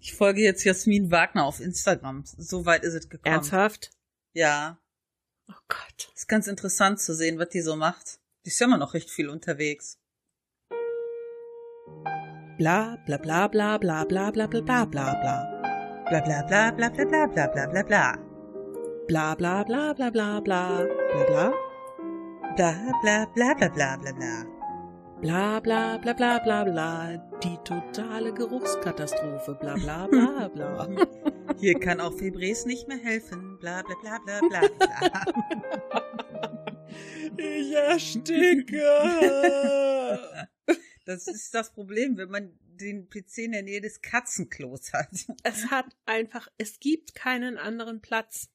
Ich folge jetzt Jasmin Wagner auf Instagram. So weit ist es gekommen. Ernsthaft? Ja. Oh Gott. Ist ganz interessant zu sehen, was die so macht. Die ist ja immer noch recht viel unterwegs. Bla bla bla bla bla bla bla bla bla bla bla. Bla bla bla bla bla bla bla bla bla bla. Bla bla bla bla bla bla bla bla. Bla bla bla bla bla bla bla. Bla bla bla bla bla bla. Die totale Geruchskatastrophe. Bla bla bla bla. Hier kann auch Fibres nicht mehr helfen. Bla bla bla bla bla bla. Ich ersticke. Das ist das Problem, wenn man den PC in der Nähe des Katzenklos hat. Es hat einfach, es gibt keinen anderen Platz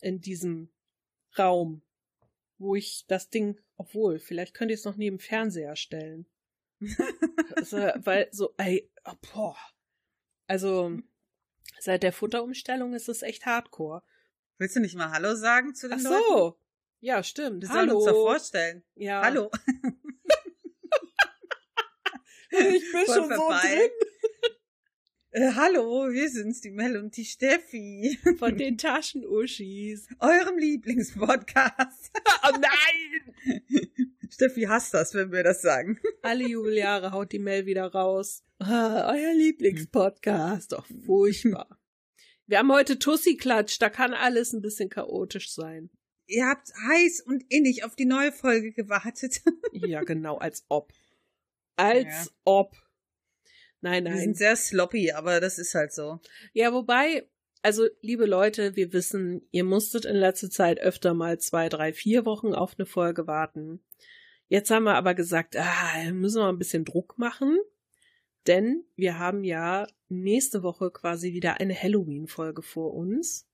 in diesem Raum, wo ich das Ding, obwohl, vielleicht könnte ich es noch neben Fernseher stellen. also, weil so, ey, oh, boah. Also, seit der Futterumstellung ist es echt hardcore. Willst du nicht mal Hallo sagen zu den Ach Leuten? so. Ja, stimmt. Wir sollen uns doch Hallo. vorstellen. Ja. Hallo. Ich bin Voll schon so vorbei. drin. Äh, hallo, wir sind's, die Mel und die Steffi. Von den Taschenuschis. Eurem Lieblingspodcast. Oh nein! Steffi hasst das, wenn wir das sagen. Alle Jubeljahre haut die Mail wieder raus. Ah, euer Lieblingspodcast. Doch furchtbar. Wir haben heute Tussi-Klatsch, da kann alles ein bisschen chaotisch sein. Ihr habt heiß und innig auf die neue Folge gewartet. Ja, genau, als ob. Als Ja. ob. Nein, nein. sind sehr sloppy, aber das ist halt so. Ja, wobei, also, liebe Leute, wir wissen, ihr musstet in letzter Zeit öfter mal zwei, drei, vier Wochen auf eine Folge warten. Jetzt haben wir aber gesagt, ah, müssen wir ein bisschen Druck machen, denn wir haben ja nächste Woche quasi wieder eine Halloween-Folge vor uns.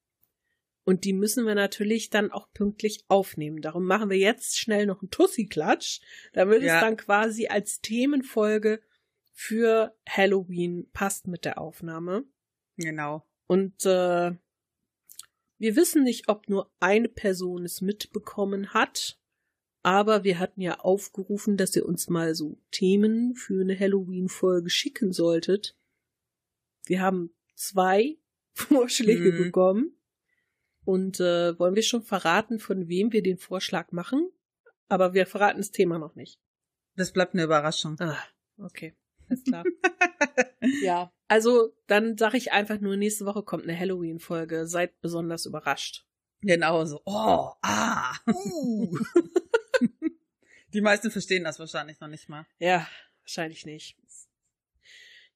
Und die müssen wir natürlich dann auch pünktlich aufnehmen. Darum machen wir jetzt schnell noch einen Tussi-Klatsch, damit Ja. es dann quasi als Themenfolge für Halloween passt mit der Aufnahme. Genau. Und äh, wir wissen nicht, ob nur eine Person es mitbekommen hat, aber wir hatten ja aufgerufen, dass ihr uns mal so Themen für eine Halloween-Folge schicken solltet. Wir haben zwei Vorschläge Mhm. bekommen. Und äh, wollen wir schon verraten, von wem wir den Vorschlag machen? Aber wir verraten das Thema noch nicht. Das bleibt eine Überraschung. Ah, okay. Alles klar. ja, also dann sage ich einfach nur, nächste Woche kommt eine Halloween-Folge. Seid besonders überrascht. Genau so. Oh, ah. Uh. Die meisten verstehen das wahrscheinlich noch nicht mal. Ja, wahrscheinlich nicht.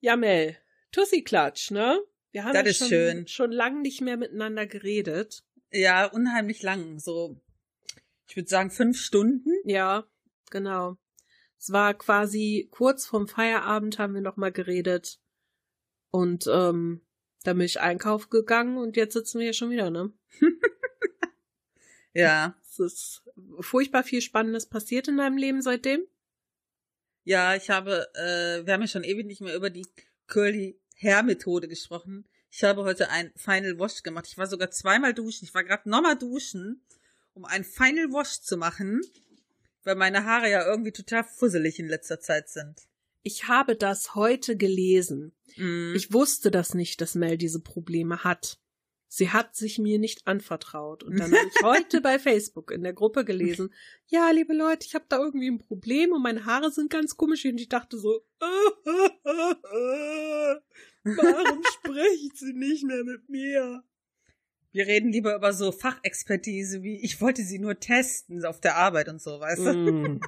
Ja, Mel, Tussi-Klatsch, ne? Wir haben Das ja schon, schön. schon lang nicht mehr miteinander geredet. Ja, unheimlich lang. So, ich würde sagen fünf Stunden. Ja, genau. Es war quasi kurz vorm Feierabend haben wir noch mal geredet. Und ähm, dann bin ich einkaufen gegangen und jetzt sitzen wir hier schon wieder, ne? Ja. Es ist furchtbar viel Spannendes passiert in deinem Leben seitdem. Ja, ich habe, äh, wir haben ja schon ewig nicht mehr über die Curly Hair Methode gesprochen. Ich habe heute ein Final Wash gemacht. Ich war sogar zweimal duschen. Ich war gerade nochmal duschen, um ein Final Wash zu machen, weil meine Haare ja irgendwie total fusselig in letzter Zeit sind. Ich habe das heute gelesen. Mm. Ich wusste das nicht, dass Mel diese Probleme hat. Sie hat sich mir nicht anvertraut. Und dann habe ich heute bei Facebook in der Gruppe gelesen, ja, liebe Leute, ich habe da irgendwie ein Problem und meine Haare sind ganz komisch. Und ich dachte so, warum spricht sie nicht mehr mit mir? Wir reden lieber über so Fachexpertise wie ich wollte sie nur testen auf der Arbeit und so, weißt du? Mm.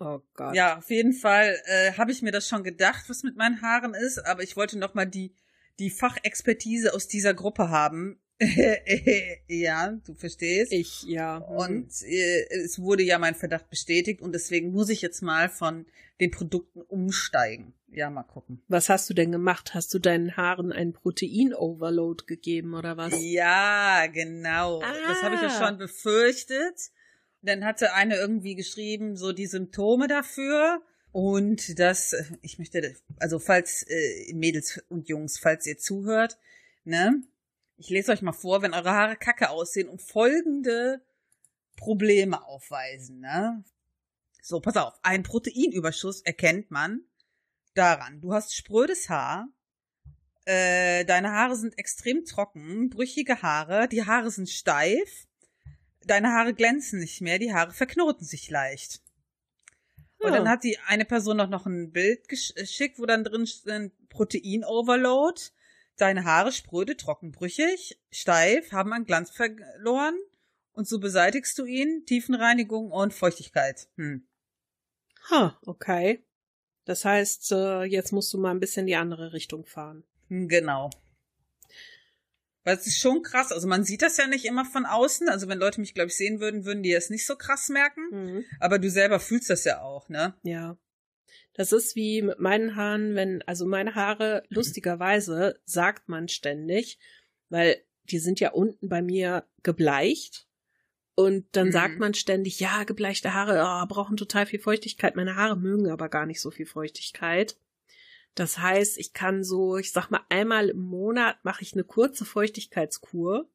Oh Gott. Ja, auf jeden Fall äh, habe ich mir das schon gedacht, was mit meinen Haaren ist, aber ich wollte noch mal die die Fachexpertise aus dieser Gruppe haben. ja, du verstehst. Ich, ja. Und äh, es wurde ja mein Verdacht bestätigt und deswegen muss ich jetzt mal von den Produkten umsteigen. Ja, mal gucken. Was hast du denn gemacht? Hast du deinen Haaren einen Protein-Overload gegeben oder was? Ja, genau. Das habe ich ja Ah. schon befürchtet. Dann hatte eine irgendwie geschrieben, so die Symptome dafür. Und das, äh, ich möchte, also falls, äh, Mädels und Jungs, falls ihr zuhört, ne? Ich lese euch mal vor, wenn eure Haare kacke aussehen und folgende Probleme aufweisen, ne? So, pass auf. Ein Proteinüberschuss erkennt man daran. Du hast sprödes Haar, äh, deine Haare sind extrem trocken, brüchige Haare, die Haare sind steif, deine Haare glänzen nicht mehr, die Haare verknoten sich leicht. Und dann hat die eine Person noch, noch ein Bild gesch- geschickt, wo dann drin steht Protein-Overload. Deine Haare spröde, trockenbrüchig, steif, haben an Glanz verloren. Und so beseitigst du ihn. Tiefenreinigung und Feuchtigkeit. Hm. Ha, okay. Das heißt, äh, jetzt musst du mal ein bisschen die andere Richtung fahren. Hm, Genau. Weil es ist schon krass. Also man sieht das ja nicht immer von außen. Also wenn Leute mich, glaube ich, sehen würden, würden die das nicht so krass merken. Mhm. Aber du selber fühlst das ja auch, ne? Ja. Das ist wie mit meinen Haaren, wenn, also meine Haare, lustigerweise, sagt man ständig, weil die sind ja unten bei mir gebleicht. Und dann Mhm. sagt man ständig, ja, gebleichte Haare oh, brauchen total viel Feuchtigkeit. Meine Haare mögen aber gar nicht so viel Feuchtigkeit. Das heißt, ich kann so, ich sag mal, einmal im Monat mache ich eine kurze Feuchtigkeitskur.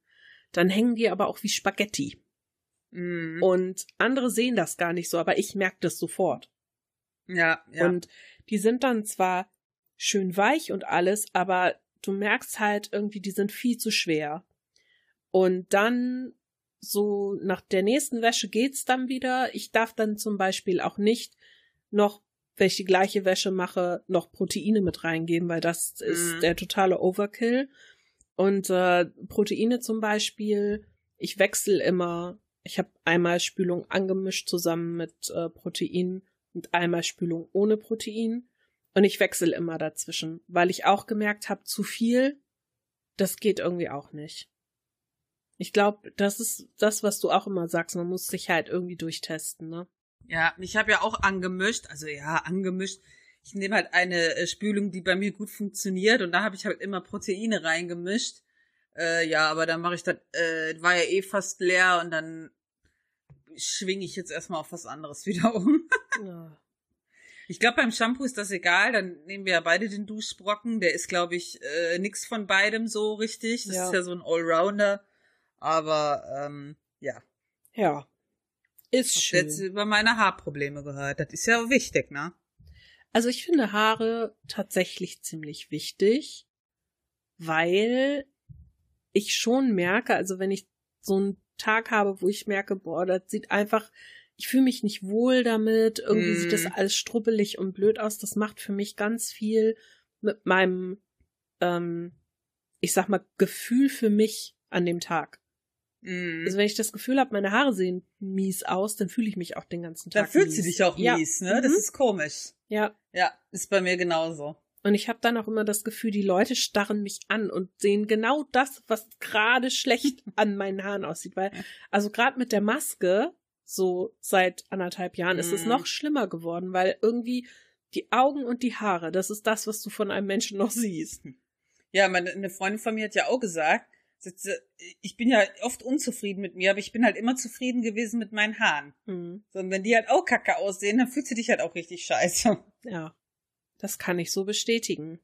Dann hängen die aber auch wie Spaghetti. Mhm. Und andere sehen das gar nicht so, aber ich merke das sofort. ja, ja. Und die sind dann zwar schön weich und alles, aber du merkst halt irgendwie, die sind viel zu schwer. Und dann so nach der nächsten Wäsche geht's dann wieder. Ich darf dann zum Beispiel auch nicht noch, wenn ich die gleiche Wäsche mache, noch Proteine mit reingeben, weil das ist Mhm. der totale Overkill. Und äh, Proteine zum Beispiel, ich wechsle immer. Ich habe einmal Spülung angemischt zusammen mit äh, Protein und einmal Spülung ohne Protein. Und ich wechsle immer dazwischen, weil ich auch gemerkt habe, zu viel, das geht irgendwie auch nicht. Ich glaube, das ist das, was du auch immer sagst. Man muss sich halt irgendwie durchtesten, ne? Ja, ich habe ja auch angemischt, also ja, angemischt. Ich nehme halt eine äh, Spülung, die bei mir gut funktioniert und da habe ich halt immer Proteine reingemischt. Äh, ja, aber dann mache ich das, äh, war ja eh fast leer und dann schwinge ich jetzt erstmal auf was anderes wieder um. Ja. Ich glaube, beim Shampoo ist das egal, dann nehmen wir ja beide den Duschbrocken. Der ist, glaube ich, äh, nix von beidem so richtig. Das Ja. ist ja so ein Allrounder. Aber ähm, ja, ja. Ist Hast schön. jetzt über meine Haarprobleme gehört. Das ist ja auch wichtig, ne? Also ich finde Haare tatsächlich ziemlich wichtig, weil ich schon merke, also wenn ich so einen Tag habe, wo ich merke, boah, das sieht einfach, ich fühle mich nicht wohl damit, irgendwie Mm. sieht das alles strubbelig und blöd aus, das macht für mich ganz viel mit meinem, ähm, ich sag mal, Gefühl für mich an dem Tag. Mhm. Also wenn ich das Gefühl habe, meine Haare sehen mies aus, dann fühle ich mich auch den ganzen Tag Dann fühlt mies. sie dich auch ja. mies, ne? Das Mhm. ist komisch. Ja, Ja, ist bei mir genauso. Und ich habe dann auch immer das Gefühl, die Leute starren mich an und sehen genau das, was gerade schlecht an meinen Haaren aussieht. Weil, also gerade mit der Maske, so seit anderthalb Jahren, ist es Mhm. noch schlimmer geworden, weil irgendwie die Augen und die Haare, das ist das, was du von einem Menschen noch siehst. Ja, meine eine Freundin von mir hat ja auch gesagt, ich bin ja oft unzufrieden mit mir, aber ich bin halt immer zufrieden gewesen mit meinen Haaren. Hm. So, und wenn die halt auch kacke aussehen, dann fühlst du dich halt auch richtig scheiße. Ja, das kann ich so bestätigen.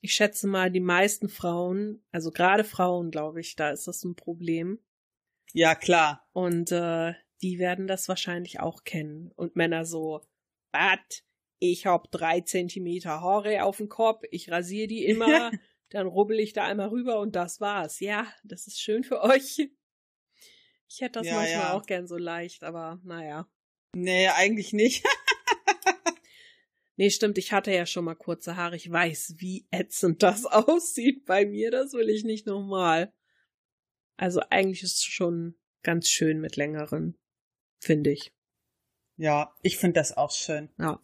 Ich schätze mal, die meisten Frauen, also gerade Frauen, glaube ich, da ist das ein Problem. Ja, klar. Und äh, die werden das wahrscheinlich auch kennen. Und Männer so, was? Ich hab drei Zentimeter Haare auf dem Kopf, ich rasiere die immer, dann rubbel ich da einmal rüber und das war's. Ja, das ist schön für euch. Ich hätte das Ja, manchmal ja. auch gern so leicht, aber naja. Nee, eigentlich nicht. Nee, stimmt, ich hatte ja schon mal kurze Haare. Ich weiß, wie ätzend das aussieht bei mir. Das will ich nicht nochmal. Also eigentlich ist es schon ganz schön mit längeren, finde ich. Ja, ich finde das auch schön. Ja.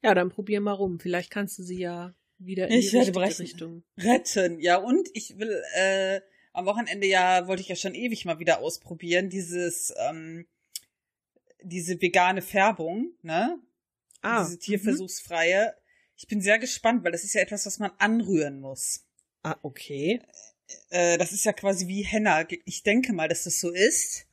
Ja, dann probier mal rum. Vielleicht kannst du sie ja wieder in Ich die richtige brechen. Richtung. Retten, ja, und ich will, äh, am Wochenende ja, wollte ich ja schon ewig mal wieder ausprobieren, dieses, ähm, diese vegane Färbung, ne? Ah, diese tierversuchsfreie. Ich bin sehr gespannt, weil das ist ja etwas, was man anrühren muss. ah, okay. Äh, das ist ja quasi wie Henna. Ich denke mal, dass das so ist.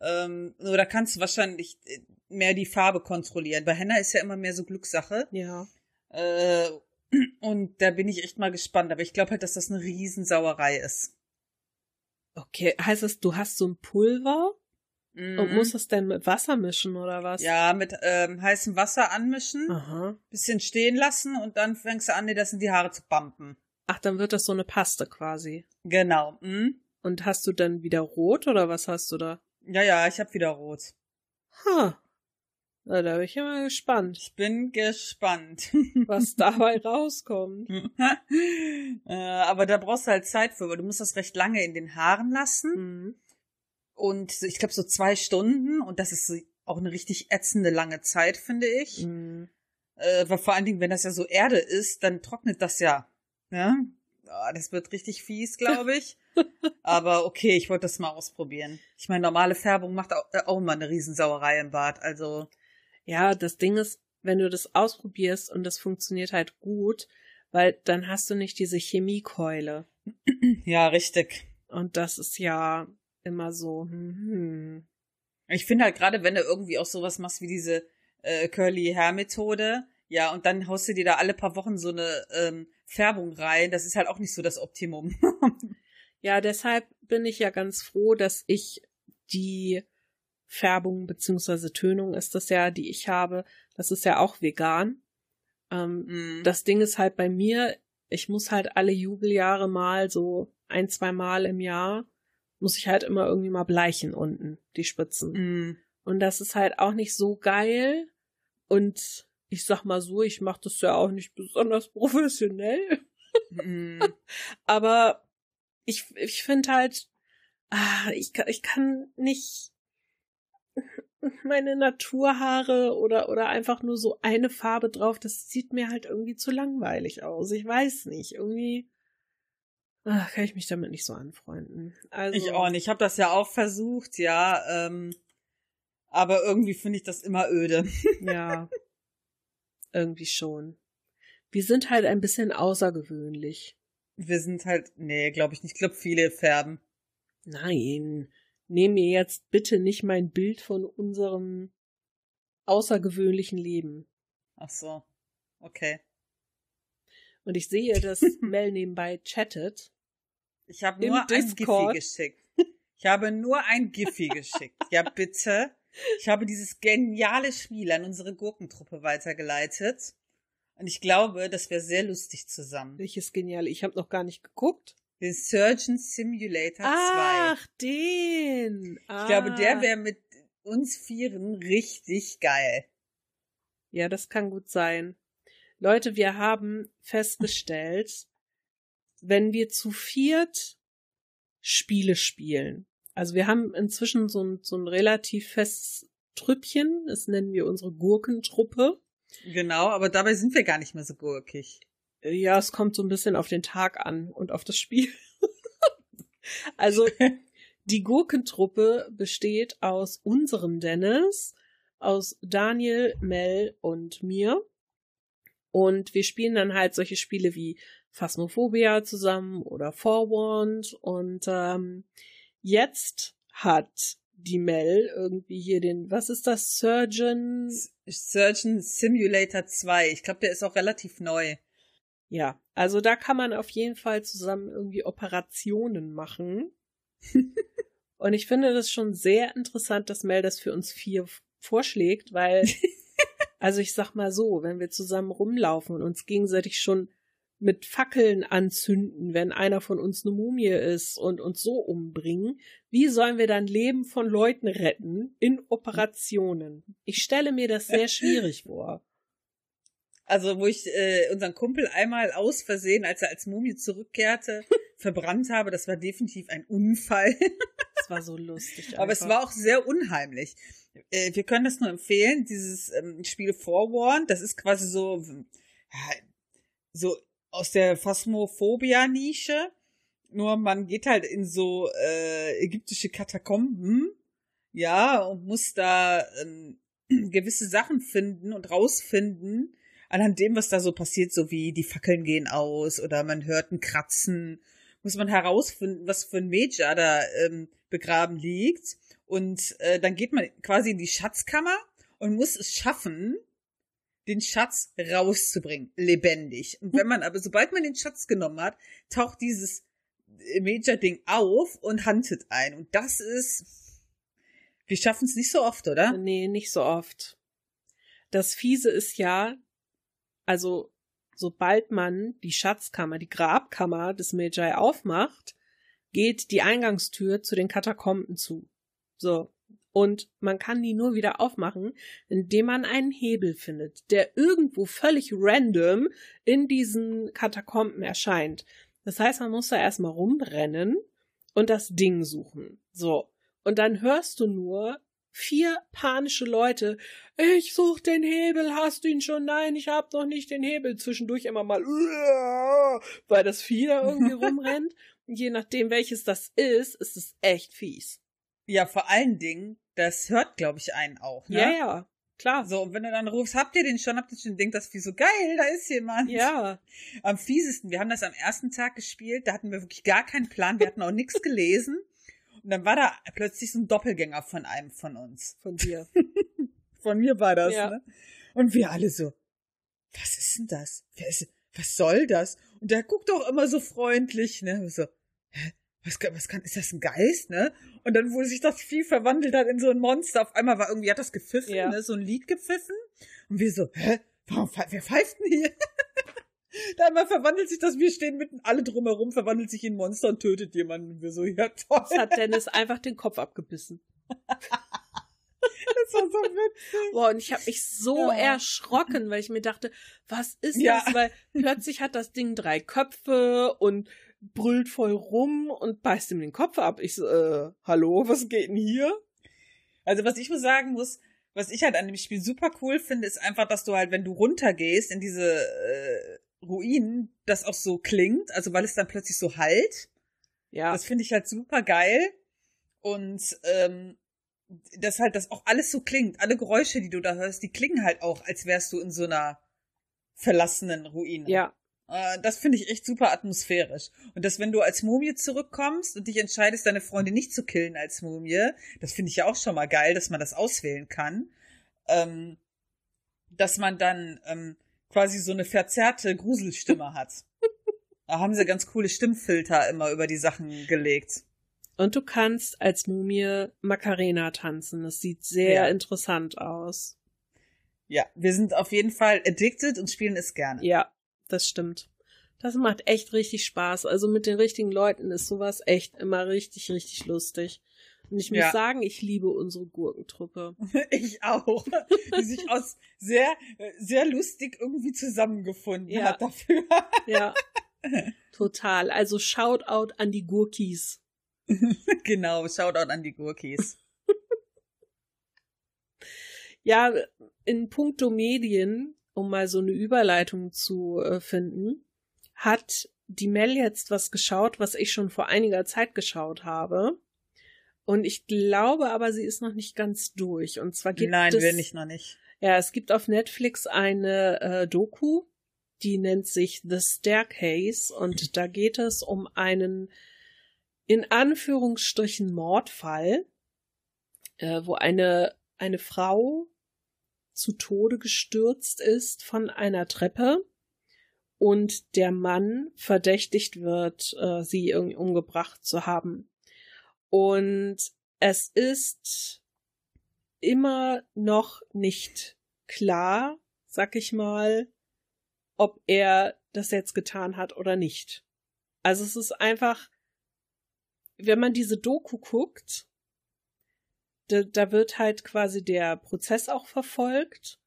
Ähm, nur da kannst du wahrscheinlich äh, mehr die Farbe kontrollieren. Bei Henna ist ja immer mehr so Glückssache. Ja. Äh, und da bin ich echt mal gespannt. Aber ich glaube halt, dass das eine Riesensauerei ist. Okay. Heißt das, du hast so ein Pulver und Mhm. musst es denn mit Wasser mischen oder was? ja, mit ähm, heißem Wasser anmischen, Aha. bisschen stehen lassen und dann fängst du an, dir das in die Haare zu bumpen. Ach, dann wird das so eine Paste quasi. Genau. Hm? Und hast du dann wieder rot oder was hast du da? Ja, ja, ich habe wieder rot. Ha. Na, da bin ich immer gespannt. Ich bin gespannt. was dabei rauskommt. äh, aber da brauchst du halt Zeit für, weil du musst das recht lange in den Haaren lassen. Mhm. Und ich glaube so zwei Stunden. Und das ist auch eine richtig ätzende lange Zeit, finde ich. Mhm. Äh, weil vor allen Dingen, wenn das ja so Erde ist, dann trocknet das ja. Ja? Oh, das wird richtig fies, glaube ich. Aber okay, ich wollte das mal ausprobieren. Ich meine, normale Färbung macht auch, äh, auch immer eine Riesensauerei im Bad. Also. Ja, das Ding ist, wenn du das ausprobierst und das funktioniert halt gut, weil dann hast du nicht diese Chemiekeule. Ja, richtig. Und das ist ja immer so. Hm, hm. Ich finde halt gerade, wenn du irgendwie auch sowas machst wie diese äh, Curly Hair Methode, ja, und dann haust du dir da alle paar Wochen so eine ähm, Färbung rein, das ist halt auch nicht so das Optimum. ja, deshalb bin ich ja ganz froh, dass ich die Färbung beziehungsweise Tönung ist das ja, die ich habe, das ist ja auch vegan. Ähm, mm. Das Ding ist halt bei mir, ich muss halt alle Jubeljahre mal so ein, zwei Mal im Jahr muss ich halt immer irgendwie mal bleichen unten, die Spitzen. Mm. Und das ist halt auch nicht so geil. Und ich sag mal so, ich mache das ja auch nicht besonders professionell. Mm. Aber ich, ich finde halt, ah, ich, ich kann nicht meine Naturhaare oder, oder einfach nur so eine Farbe drauf, das sieht mir halt irgendwie zu langweilig aus. Ich weiß nicht. Irgendwie ach, kann ich mich damit nicht so anfreunden. Also, Ich auch nicht. Ich habe das ja auch versucht, ja. Ähm, aber irgendwie finde ich das immer öde. Ja. irgendwie schon. Wir sind halt ein bisschen außergewöhnlich. Wir sind halt, nee, glaube ich nicht. Ich glaube, viele färben. Nein, nehm mir jetzt bitte nicht mein Bild von unserem außergewöhnlichen Leben. Ach so. Okay. Und ich sehe, dass Mel nebenbei chattet. Ich habe nur ein. Giphy geschickt. Ich habe nur ein Giphy geschickt. Ja, bitte. Ich habe dieses geniale Spiel an unsere Gurkentruppe weitergeleitet. Und ich glaube, das wäre sehr lustig zusammen. Welches genial. Ich habe noch gar nicht geguckt. Den Surgeon Simulator 2. Ach, den. Ah. Ich glaube, der wäre mit uns Vieren richtig geil. Ja, das kann gut sein. Leute, wir haben festgestellt, wenn wir zu viert Spiele spielen, also wir haben inzwischen so ein, so ein relativ festes Trüppchen, das nennen wir unsere Gurkentruppe. Genau, aber dabei sind wir gar nicht mehr so gurkig. Ja, es kommt so ein bisschen auf den Tag an und auf das Spiel. also die Gurkentruppe besteht aus unserem Dennis, aus Daniel, Mel und mir. Und wir spielen dann halt solche Spiele wie Phasmophobia zusammen oder Forewarned. Und ähm, jetzt hat die Mel irgendwie hier den, was ist das, Surgeon? Surgeon Simulator 2. Ich glaube, der ist auch relativ neu. Ja, also da kann man auf jeden Fall zusammen irgendwie Operationen machen. Und ich finde das schon sehr interessant, dass Mel das für uns vier vorschlägt, weil, also ich sag mal so, wenn wir zusammen rumlaufen und uns gegenseitig schon mit Fackeln anzünden, wenn einer von uns eine Mumie ist und uns so umbringen, wie sollen wir dann Leben von Leuten retten in Operationen? Ich stelle mir das sehr schwierig vor. Also, wo ich äh, unseren Kumpel einmal aus Versehen, als er als Mumie zurückkehrte, verbrannt habe, das war definitiv ein Unfall. Das war so lustig. Aber es einfach. war auch sehr unheimlich. Äh, wir können das nur empfehlen, dieses ähm, Spiel Forewarned, das ist quasi so, so aus der Phasmophobia-Nische. Nur man geht halt in so äh, ägyptische Katakomben, ja, und muss da ähm, gewisse Sachen finden und rausfinden, anhand dem, was da so passiert, so wie die Fackeln gehen aus oder man hört ein Kratzen, muss man herausfinden, was für ein Major da ähm, begraben liegt. Und äh, dann geht man quasi in die Schatzkammer und muss es schaffen, den Schatz rauszubringen, lebendig. Und wenn man aber, sobald man den Schatz genommen hat, taucht dieses Major-Ding auf und huntet ein. Und das ist, wir schaffen es nicht so oft, oder? Nee, nicht so oft. Das Fiese ist ja, also sobald man die Schatzkammer, die Grabkammer des Magi aufmacht, geht die Eingangstür zu den Katakomben zu. So. Und man kann die nur wieder aufmachen, indem man einen Hebel findet, der irgendwo völlig random in diesen Katakomben erscheint. Das heißt, man muss da erstmal rumrennen und das Ding suchen. So. Und dann hörst du nur vier panische Leute. Ich such den Hebel, hast du ihn schon? Nein, ich hab noch nicht den Hebel. Zwischendurch immer mal, weil das Vieh da irgendwie rumrennt. Und je nachdem, welches das ist, ist es echt fies. Ja, vor allen Dingen, das hört, glaube ich, einen auch. Ne? Ja, ja. Klar. So, und wenn du dann rufst, habt ihr den schon, habt ihr schon, denkt das wie so geil, da ist jemand. Ja. Am fiesesten, wir haben das am ersten Tag gespielt, da hatten wir wirklich gar keinen Plan, wir hatten auch nichts gelesen. Und dann war da plötzlich so ein Doppelgänger von einem von uns. Von dir. von mir war das, Ja. ne? Und wir alle so, was ist denn das? Wer ist, was soll das? Und der guckt doch immer so freundlich, ne? Und So, hä? Was, kann- was kann, ist das ein Geist, ne? Und dann, wo sich das Vieh verwandelt hat in so ein Monster, auf einmal war irgendwie, hat das gepfiffen, Ja. ne? So ein Lied gepfiffen. Und wir so, hä? Warum, wer pfeift denn hier? Da einmal verwandelt sich das, wir stehen mitten alle drumherum, verwandelt sich in Monster und tötet jemanden. Und wir so, ja toll. Das hat Dennis einfach den Kopf abgebissen. Das war so witzig. Boah, und ich habe mich so Ja. erschrocken, weil ich mir dachte, was ist Ja. das? Weil plötzlich hat das Ding drei Köpfe und brüllt voll rum und beißt ihm den Kopf ab. Ich so, äh, hallo, was geht denn hier? Also was ich muss sagen muss, was ich halt an dem Spiel super cool finde, ist einfach, dass du halt, wenn du runtergehst in diese äh, Ruinen, das auch so klingt, also weil es dann plötzlich so halt. Ja, Das finde ich halt super geil. Und ähm, dass halt das auch alles so klingt. Alle Geräusche, die du da hörst, die klingen halt auch, als wärst du in so einer verlassenen Ruine. ja, Äh, das finde ich echt super atmosphärisch. Und dass, wenn du als Mumie zurückkommst und dich entscheidest, deine Freunde nicht zu killen als Mumie, das finde ich ja auch schon mal geil, dass man das auswählen kann. Ähm, dass man dann ähm, quasi so eine verzerrte Gruselstimme hat. Da haben sie ganz coole Stimmfilter immer über die Sachen gelegt. und du kannst als Mumie Macarena tanzen. Das sieht sehr Ja. interessant aus. Ja, wir sind auf jeden Fall addicted und spielen es gerne. Ja, das stimmt. Das macht echt richtig Spaß. Also mit den richtigen Leuten ist sowas echt immer richtig, richtig lustig. Und ich muss Ja. sagen, ich liebe unsere Gurkentruppe. Ich auch. Die sich aus sehr, sehr lustig irgendwie zusammengefunden Ja. hat dafür. Ja, total. Also Shoutout an die Gurkis. genau, Shoutout an die Gurkis. Ja, in puncto Medien, um mal so eine Überleitung zu äh, finden, hat die Mel jetzt was geschaut, was ich schon vor einiger Zeit geschaut habe. Und ich glaube aber, sie ist noch nicht ganz durch. Und zwar gibt Nein, es. will ich noch nicht. Ja, es gibt auf Netflix eine äh, Doku, die nennt sich The Staircase und da geht es um einen in Anführungsstrichen Mordfall, äh, wo eine eine Frau zu Tode gestürzt ist von einer Treppe und der Mann verdächtigt wird, äh, sie irgendwie umgebracht zu haben. Und es ist immer noch nicht klar, sag ich mal, ob er das jetzt getan hat oder nicht. Also es ist einfach, wenn man diese Doku guckt, da, da wird halt quasi der Prozess auch verfolgt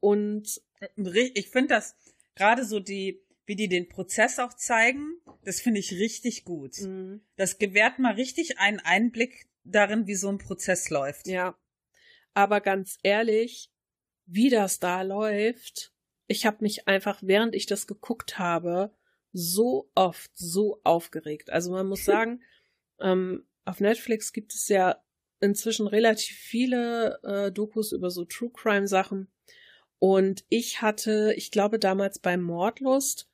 und Ich finde das gerade so die, wie die den Prozess auch zeigen, das finde ich richtig gut. mh, Das gewährt mal richtig einen Einblick darin, wie so ein Prozess läuft. ja, aber ganz ehrlich, wie das da läuft, ich habe mich einfach, während ich das geguckt habe, so oft so aufgeregt. Also man muss sagen, ähm, auf Netflix gibt es ja inzwischen relativ viele äh, Dokus über so True Crime Sachen. Und ich hatte, ich glaube damals bei Mordlust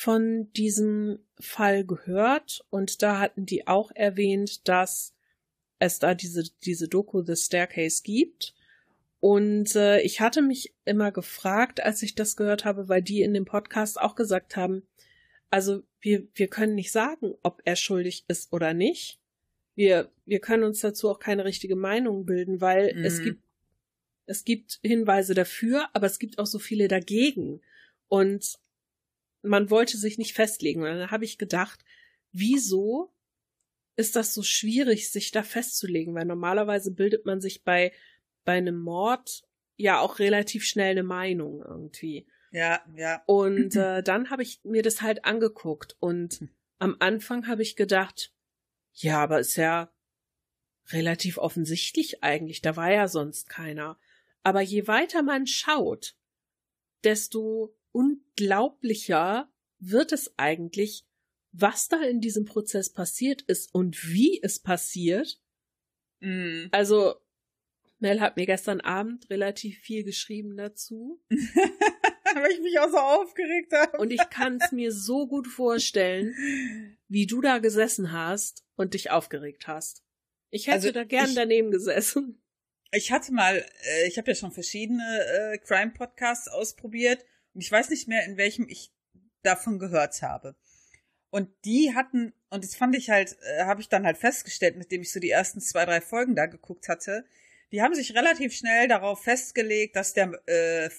von diesem Fall gehört und da hatten die auch erwähnt, dass es da diese, diese Doku The Staircase gibt. Und äh, ich hatte mich immer gefragt, als ich das gehört habe, weil die in dem Podcast auch gesagt haben, also wir, wir können nicht sagen, ob er schuldig ist oder nicht. Wir, wir können uns dazu auch keine richtige Meinung bilden, weil Mhm. es gibt, es gibt Hinweise dafür, aber es gibt auch so viele dagegen. Und man wollte sich nicht festlegen. Und dann habe ich gedacht, wieso ist das so schwierig, sich da festzulegen? Weil normalerweise bildet man sich bei, bei einem Mord ja auch relativ schnell eine Meinung irgendwie. Ja, ja. Und äh, dann habe ich mir das halt angeguckt und Hm. am Anfang habe ich gedacht, ja, aber ist ja relativ offensichtlich eigentlich, da war ja sonst keiner. Aber je weiter man schaut, desto unglaublicher wird es eigentlich, was da in diesem Prozess passiert ist und wie es passiert. Mm. Also, Mel hat mir gestern Abend relativ viel geschrieben dazu. Weil ich mich auch so aufgeregt habe. Und ich kann es mir so gut vorstellen, wie du da gesessen hast und dich aufgeregt hast. Ich hätte Also da gern ich- daneben gesessen. Ich hatte mal, äh, ich habe ja schon verschiedene äh, Crime-Podcasts ausprobiert ich weiß nicht mehr, in welchem ich davon gehört habe. Und die hatten, und das fand ich halt, äh, habe ich dann halt festgestellt, nachdem ich so die ersten zwei, drei Folgen da geguckt hatte, die haben sich relativ schnell darauf festgelegt, dass der, äh,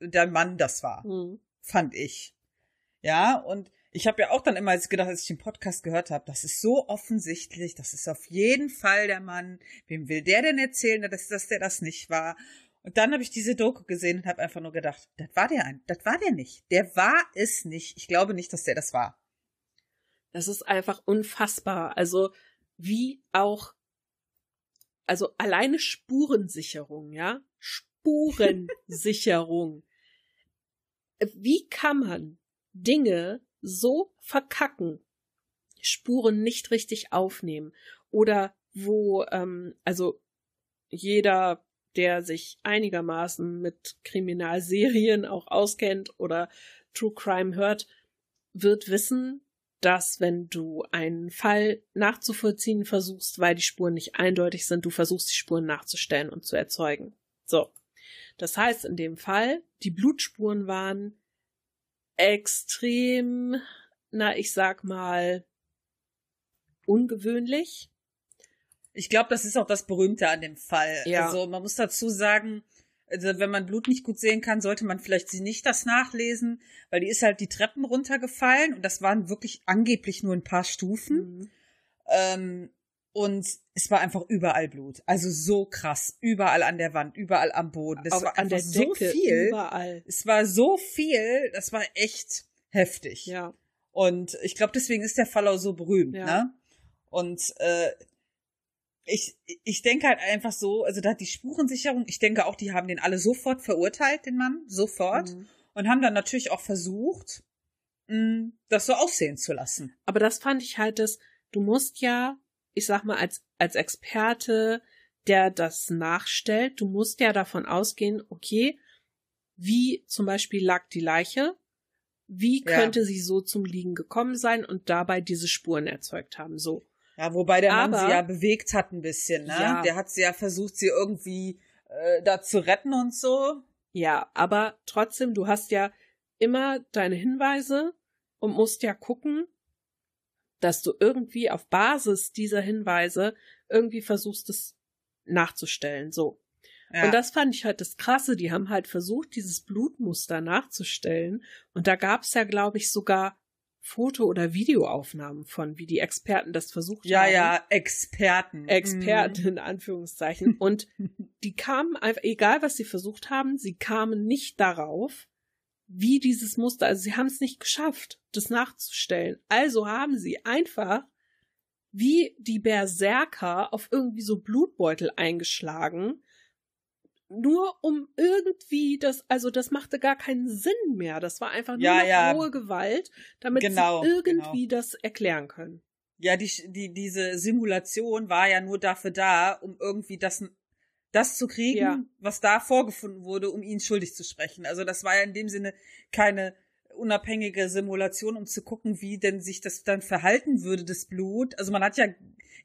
der Mann das war, Hm. fand ich. Ja, und ich habe ja auch dann immer gedacht, als ich den Podcast gehört habe, das ist so offensichtlich, das ist auf jeden Fall der Mann. Wem will der denn erzählen, dass, dass der das nicht war? Und dann habe ich diese Doku gesehen und habe einfach nur gedacht, das war der ein, das war der nicht. Der war es nicht. Ich glaube nicht, dass der das war. Das ist einfach unfassbar. Also, wie auch, also alleine Spurensicherung, ja? Spurensicherung. Wie kann man Dinge so verkacken, Spuren nicht richtig aufnehmen oder wo, ähm, also jeder, der sich einigermaßen mit Kriminalserien auch auskennt oder True Crime hört, wird wissen, dass wenn du einen Fall nachzuvollziehen versuchst, weil die Spuren nicht eindeutig sind, du versuchst die Spuren nachzustellen und zu erzeugen. So. Das heißt, in dem Fall, die Blutspuren waren extrem, na, ich sag mal, ungewöhnlich. Ich glaube, das ist auch das Berühmte an dem Fall. Ja. Also man muss dazu sagen, also wenn man Blut nicht gut sehen kann, sollte man vielleicht sie nicht das nachlesen, weil die ist halt die Treppen runtergefallen und das waren wirklich angeblich nur ein paar Stufen. Mhm. Ähm, und es war einfach überall Blut. Also so krass. Überall an der Wand, überall am Boden. Das Aber war an einfach der so Decke, viel. überall. Es war so viel, das war echt heftig. Ja. Und ich glaube, deswegen ist der Fall auch so berühmt, Ja. ne? Und äh, ich, ich denke halt einfach so, also da hat die Spurensicherung, ich denke auch, die haben den alle sofort verurteilt, den Mann, sofort. Mhm. Und haben dann natürlich auch versucht, mh, das so aussehen zu lassen. Aber das fand ich halt das, du musst ja, ich sag mal, als, als Experte, der das nachstellt, du musst ja davon ausgehen, okay, wie zum Beispiel lag die Leiche, wie Ja. könnte sie so zum Liegen gekommen sein und dabei diese Spuren erzeugt haben, so. Ja, wobei der Mann Aber- sie ja bewegt hat ein bisschen, ne? Ja. Der hat sie ja versucht, sie irgendwie äh, da zu retten und so. Ja, aber trotzdem, du hast ja immer deine Hinweise und musst ja gucken, dass du irgendwie auf Basis dieser Hinweise irgendwie versuchst, es nachzustellen, so. Ja. Und das fand ich halt das Krasse. Die haben halt versucht, dieses Blutmuster nachzustellen. Und da gab's ja, glaube ich, sogar Foto- oder Videoaufnahmen von, wie die Experten das versucht ja, haben. ja, Experten. Experten in Anführungszeichen. Und die kamen einfach, egal was sie versucht haben, sie kamen nicht darauf, wie dieses Muster, also sie haben es nicht geschafft, das nachzustellen. Also haben sie einfach wie die Berserker auf irgendwie so Blutbeutel eingeschlagen, nur um irgendwie das, also das machte gar keinen Sinn mehr. Das war einfach nur Ja, ja. rohe Gewalt, damit Genau, sie irgendwie das erklären können. Ja, die, die, diese Simulation war ja nur dafür da, um irgendwie das, das zu kriegen, Ja. was da vorgefunden wurde, um ihn schuldig zu sprechen. Also das war ja in dem Sinne keine unabhängige Simulation, um zu gucken, wie denn sich das dann verhalten würde, das Blut. Also man hat ja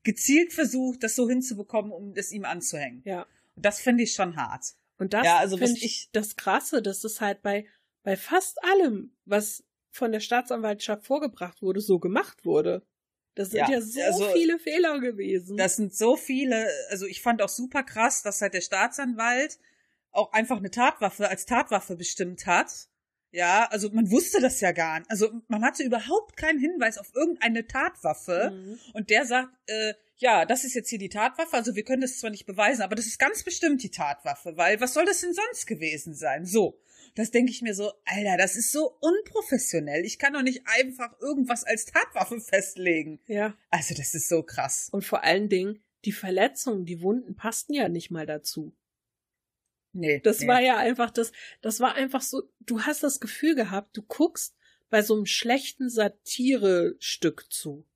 gezielt versucht, das so hinzubekommen, um es ihm anzuhängen. Ja. Das finde ich schon hart. Und das Ja, also finde ich ich- das Krasse, dass es halt bei, bei fast allem, was von der Staatsanwaltschaft vorgebracht wurde, so gemacht wurde. Das sind Ja, ja, so also, viele Fehler gewesen. Das sind so viele, also ich fand auch super krass, dass halt der Staatsanwalt auch einfach eine Tatwaffe als Tatwaffe bestimmt hat. Ja, also man wusste das ja gar nicht. Also man hatte überhaupt keinen Hinweis auf irgendeine Tatwaffe. Mhm. Und der sagt, äh, ja, das ist jetzt hier die Tatwaffe. Also wir können das zwar nicht beweisen, aber das ist ganz bestimmt die Tatwaffe, weil was soll das denn sonst gewesen sein? So. Das denke ich mir so, Alter, das ist so unprofessionell. Ich kann doch nicht einfach irgendwas als Tatwaffe festlegen. Ja. Also das ist so krass. Und vor allen Dingen, die Verletzungen, die Wunden passten ja nicht mal dazu. Nee. Das nee. war ja einfach das, das war einfach so, du hast das Gefühl gehabt, du guckst bei so einem schlechten Satire-Stück zu.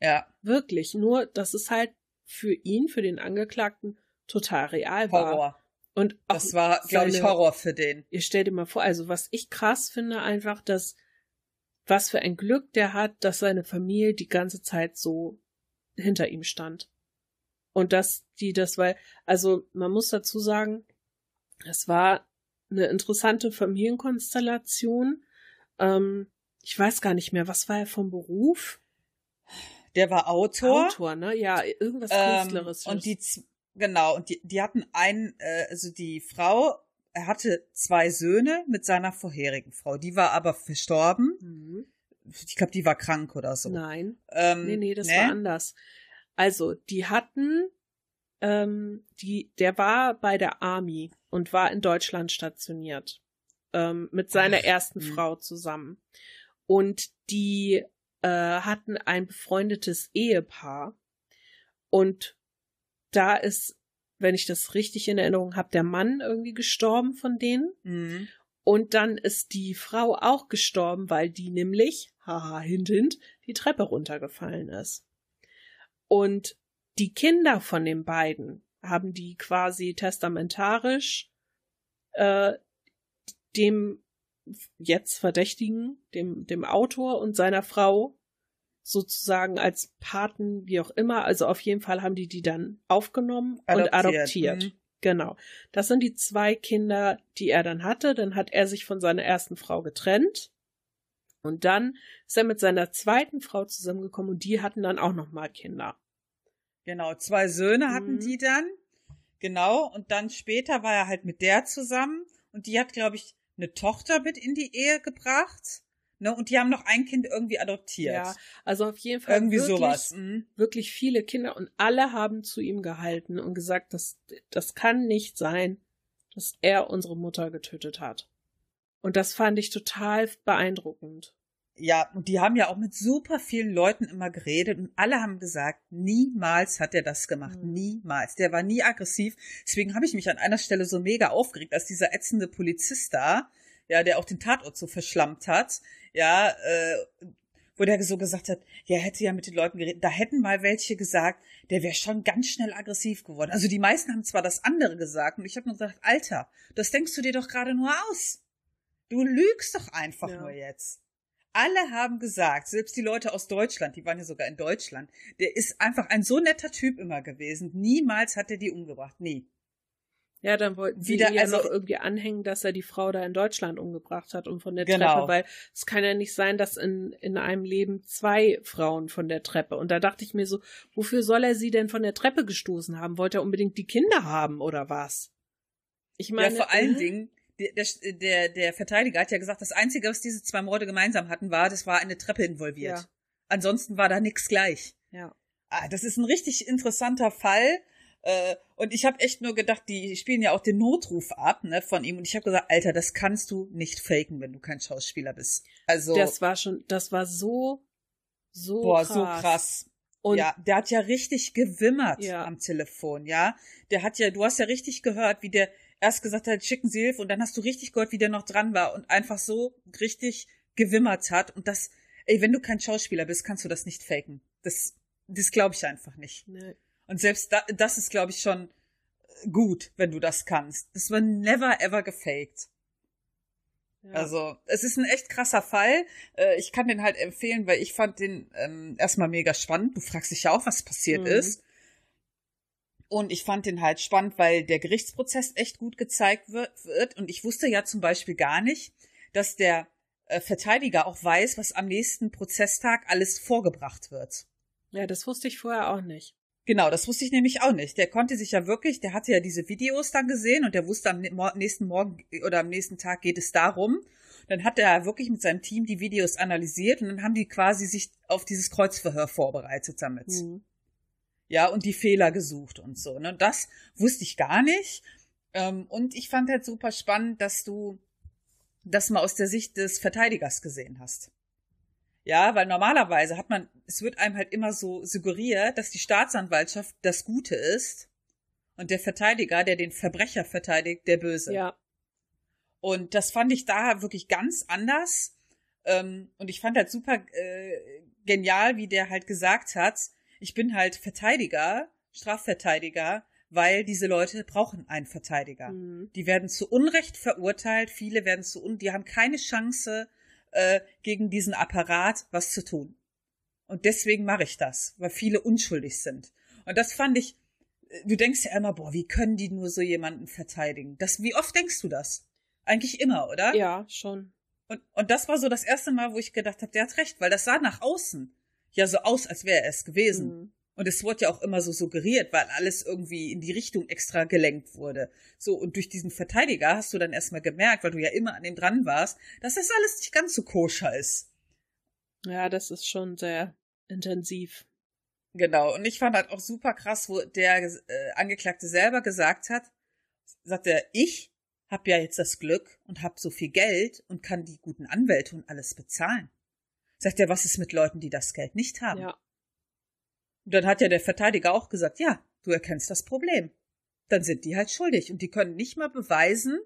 Ja. Wirklich. Nur, dass es halt für ihn, für den Angeklagten, total real war. Horror. Und auch das war, glaube ich, Horror für den. Ihr stellt dir mal vor, also was ich krass finde, einfach, dass was für ein Glück der hat, dass seine Familie die ganze Zeit so hinter ihm stand. Und dass die das, weil, also man muss dazu sagen, es war eine interessante Familienkonstellation. Ähm, ich weiß gar nicht mehr, was war er vom Beruf? Der war Autor. Autor, ne? Ja, irgendwas Ähm, Künstlerisches. und die, genau, und die, die hatten einen, äh, also die Frau, er hatte zwei Söhne mit seiner vorherigen Frau. Die war aber verstorben. Mhm. Ich glaube, die war krank oder so. Nein. Ähm, Nee, nee, das ne? war anders. Also, die hatten, ähm, die, der war bei der Army und war in Deutschland stationiert. Ähm, mit seiner Ach, ersten hm. Frau zusammen. Und die äh, hatten ein befreundetes Ehepaar. Und da ist, wenn ich das richtig in Erinnerung habe, der Mann irgendwie gestorben von denen. Mhm. Und dann ist die Frau auch gestorben, weil die nämlich, haha, hint, hint, die Treppe runtergefallen ist. Und die Kinder von den beiden haben die quasi testamentarisch äh, dem jetzt Verdächtigen, dem, dem Autor und seiner Frau sozusagen als Paten, wie auch immer, also auf jeden Fall haben die die dann aufgenommen und adoptiert. Mhm. Genau. Das sind die zwei Kinder, die er dann hatte. Dann hat er sich von seiner ersten Frau getrennt. Und dann ist er mit seiner zweiten Frau zusammengekommen und die hatten dann auch nochmal Kinder. Genau, zwei Söhne hatten Mhm. die dann. Genau, und dann später war er halt mit der zusammen und die hat, glaube ich, eine Tochter mit in die Ehe gebracht. Ne, und die haben noch ein Kind irgendwie adoptiert. Ja, also auf jeden Fall irgendwie wirklich, sowas. Mhm. wirklich viele Kinder und alle haben zu ihm gehalten und gesagt, das, das kann nicht sein, dass er unsere Mutter getötet hat. Und das fand ich total beeindruckend. Ja, und die haben ja auch mit super vielen Leuten immer geredet und alle haben gesagt, niemals hat er das gemacht. Mhm. Niemals. Der war nie aggressiv. Deswegen habe ich mich an einer Stelle so mega aufgeregt, als dieser ätzende Polizist da, ja, der auch den Tatort so verschlammt hat, ja, äh, wo der so gesagt hat, ja, er hätte ja mit den Leuten geredet. Da hätten mal welche gesagt, der wäre schon ganz schnell aggressiv geworden. Also die meisten haben zwar das andere gesagt und ich habe nur gesagt, Alter, das denkst du dir doch gerade nur aus. Du lügst doch einfach Ja. nur jetzt. Alle haben gesagt, selbst die Leute aus Deutschland, die waren ja sogar in Deutschland, der ist einfach ein so netter Typ immer gewesen. Niemals hat er die umgebracht. Nie. Ja, dann wollten sie Wieder, ja also- noch irgendwie anhängen, dass er die Frau da in Deutschland umgebracht hat und von der Genau. Treppe, weil es kann ja nicht sein, dass in, in einem Leben zwei Frauen von der Treppe. Und da dachte ich mir so, wofür soll er sie denn von der Treppe gestoßen haben? Wollte er unbedingt die Kinder haben oder was? Ich meine, ja, vor allen äh, Dingen, der, der, der, Verteidiger hat ja gesagt, das Einzige, was diese zwei Morde gemeinsam hatten, war, das war eine Treppe involviert. Ja. Ansonsten war da nichts gleich. Ja. Ah, das ist ein richtig interessanter Fall. Äh, und ich habe echt nur gedacht, die spielen ja auch den Notruf ab ne, von ihm. Und ich habe gesagt, Alter, das kannst du nicht faken, wenn du kein Schauspieler bist. Also, Das war schon, das war so, so boah, krass. so krass. Und ja, der hat ja richtig gewimmert Ja. am Telefon, ja. Der hat ja, du hast ja richtig gehört, wie der erst gesagt hat, schicken Sie Hilfe und dann hast du richtig gehört, wie der noch dran war und einfach so richtig gewimmert hat. Und das, ey, wenn du kein Schauspieler bist, kannst du das nicht faken. Das, das glaube ich einfach nicht. ne, Und selbst da, das ist, glaube ich, schon gut, wenn du das kannst. Das war never ever gefaked. ja. Also, es ist ein echt krasser Fall. Äh, Ich kann den halt empfehlen, weil ich fand den ähm, erstmal mega spannend. Du fragst dich ja auch, was passiert Mhm. ist. Und ich fand den halt spannend, weil der Gerichtsprozess echt gut gezeigt wird. Und ich wusste ja zum Beispiel gar nicht, dass der äh, Verteidiger auch weiß, was am nächsten Prozesstag alles vorgebracht wird. ja, das wusste ich vorher auch nicht. Genau, das wusste ich nämlich auch nicht. Der konnte sich ja wirklich, der hatte ja diese Videos dann gesehen und der wusste am mor- nächsten Morgen oder am nächsten Tag geht es darum. Dann hat er wirklich mit seinem Team die Videos analysiert und dann haben die quasi sich auf dieses Kreuzverhör vorbereitet damit. Mhm. Ja, und die Fehler gesucht und so. Ne? Das wusste ich gar nicht. Ähm, und ich fand halt super spannend, dass du das mal aus der Sicht des Verteidigers gesehen hast. Ja, weil normalerweise hat man, es wird einem halt immer so suggeriert, dass die Staatsanwaltschaft das Gute ist und der Verteidiger, der den Verbrecher verteidigt, der Böse. Ja. Und das fand ich da wirklich ganz anders. Ähm, und ich fand halt super äh, genial, wie der halt gesagt hat, ich bin halt Verteidiger, Strafverteidiger, weil diese Leute brauchen einen Verteidiger. Mhm. Die werden zu Unrecht verurteilt, viele werden zu un, die haben keine Chance, äh, gegen diesen Apparat was zu tun. Und deswegen mache ich das, weil viele unschuldig sind. Und das fand ich, äh, du denkst ja immer, boah, wie können die nur so jemanden verteidigen? Das, wie oft denkst du das? Eigentlich immer, oder? Ja, schon. Und, und das war so das erste Mal, wo ich gedacht habe, der hat recht, weil das sah nach außen ja so aus, als wäre er es gewesen. Mhm. Und es wurde ja auch immer so suggeriert, weil alles irgendwie in die Richtung extra gelenkt wurde. So, und durch diesen Verteidiger hast du dann erstmal gemerkt, weil du ja immer an ihm dran warst, dass das alles nicht ganz so koscher ist. Ja, das ist schon sehr intensiv. Genau, und ich fand halt auch super krass, wo der äh, Angeklagte selber gesagt hat, sagt er, ich hab ja jetzt das Glück und hab so viel Geld und kann die guten Anwälte und alles bezahlen. Sagt er, was ist mit Leuten, die das Geld nicht haben? Ja. Und dann hat ja der Verteidiger auch gesagt, ja, du erkennst das Problem. Dann sind die halt schuldig und die können nicht mal beweisen,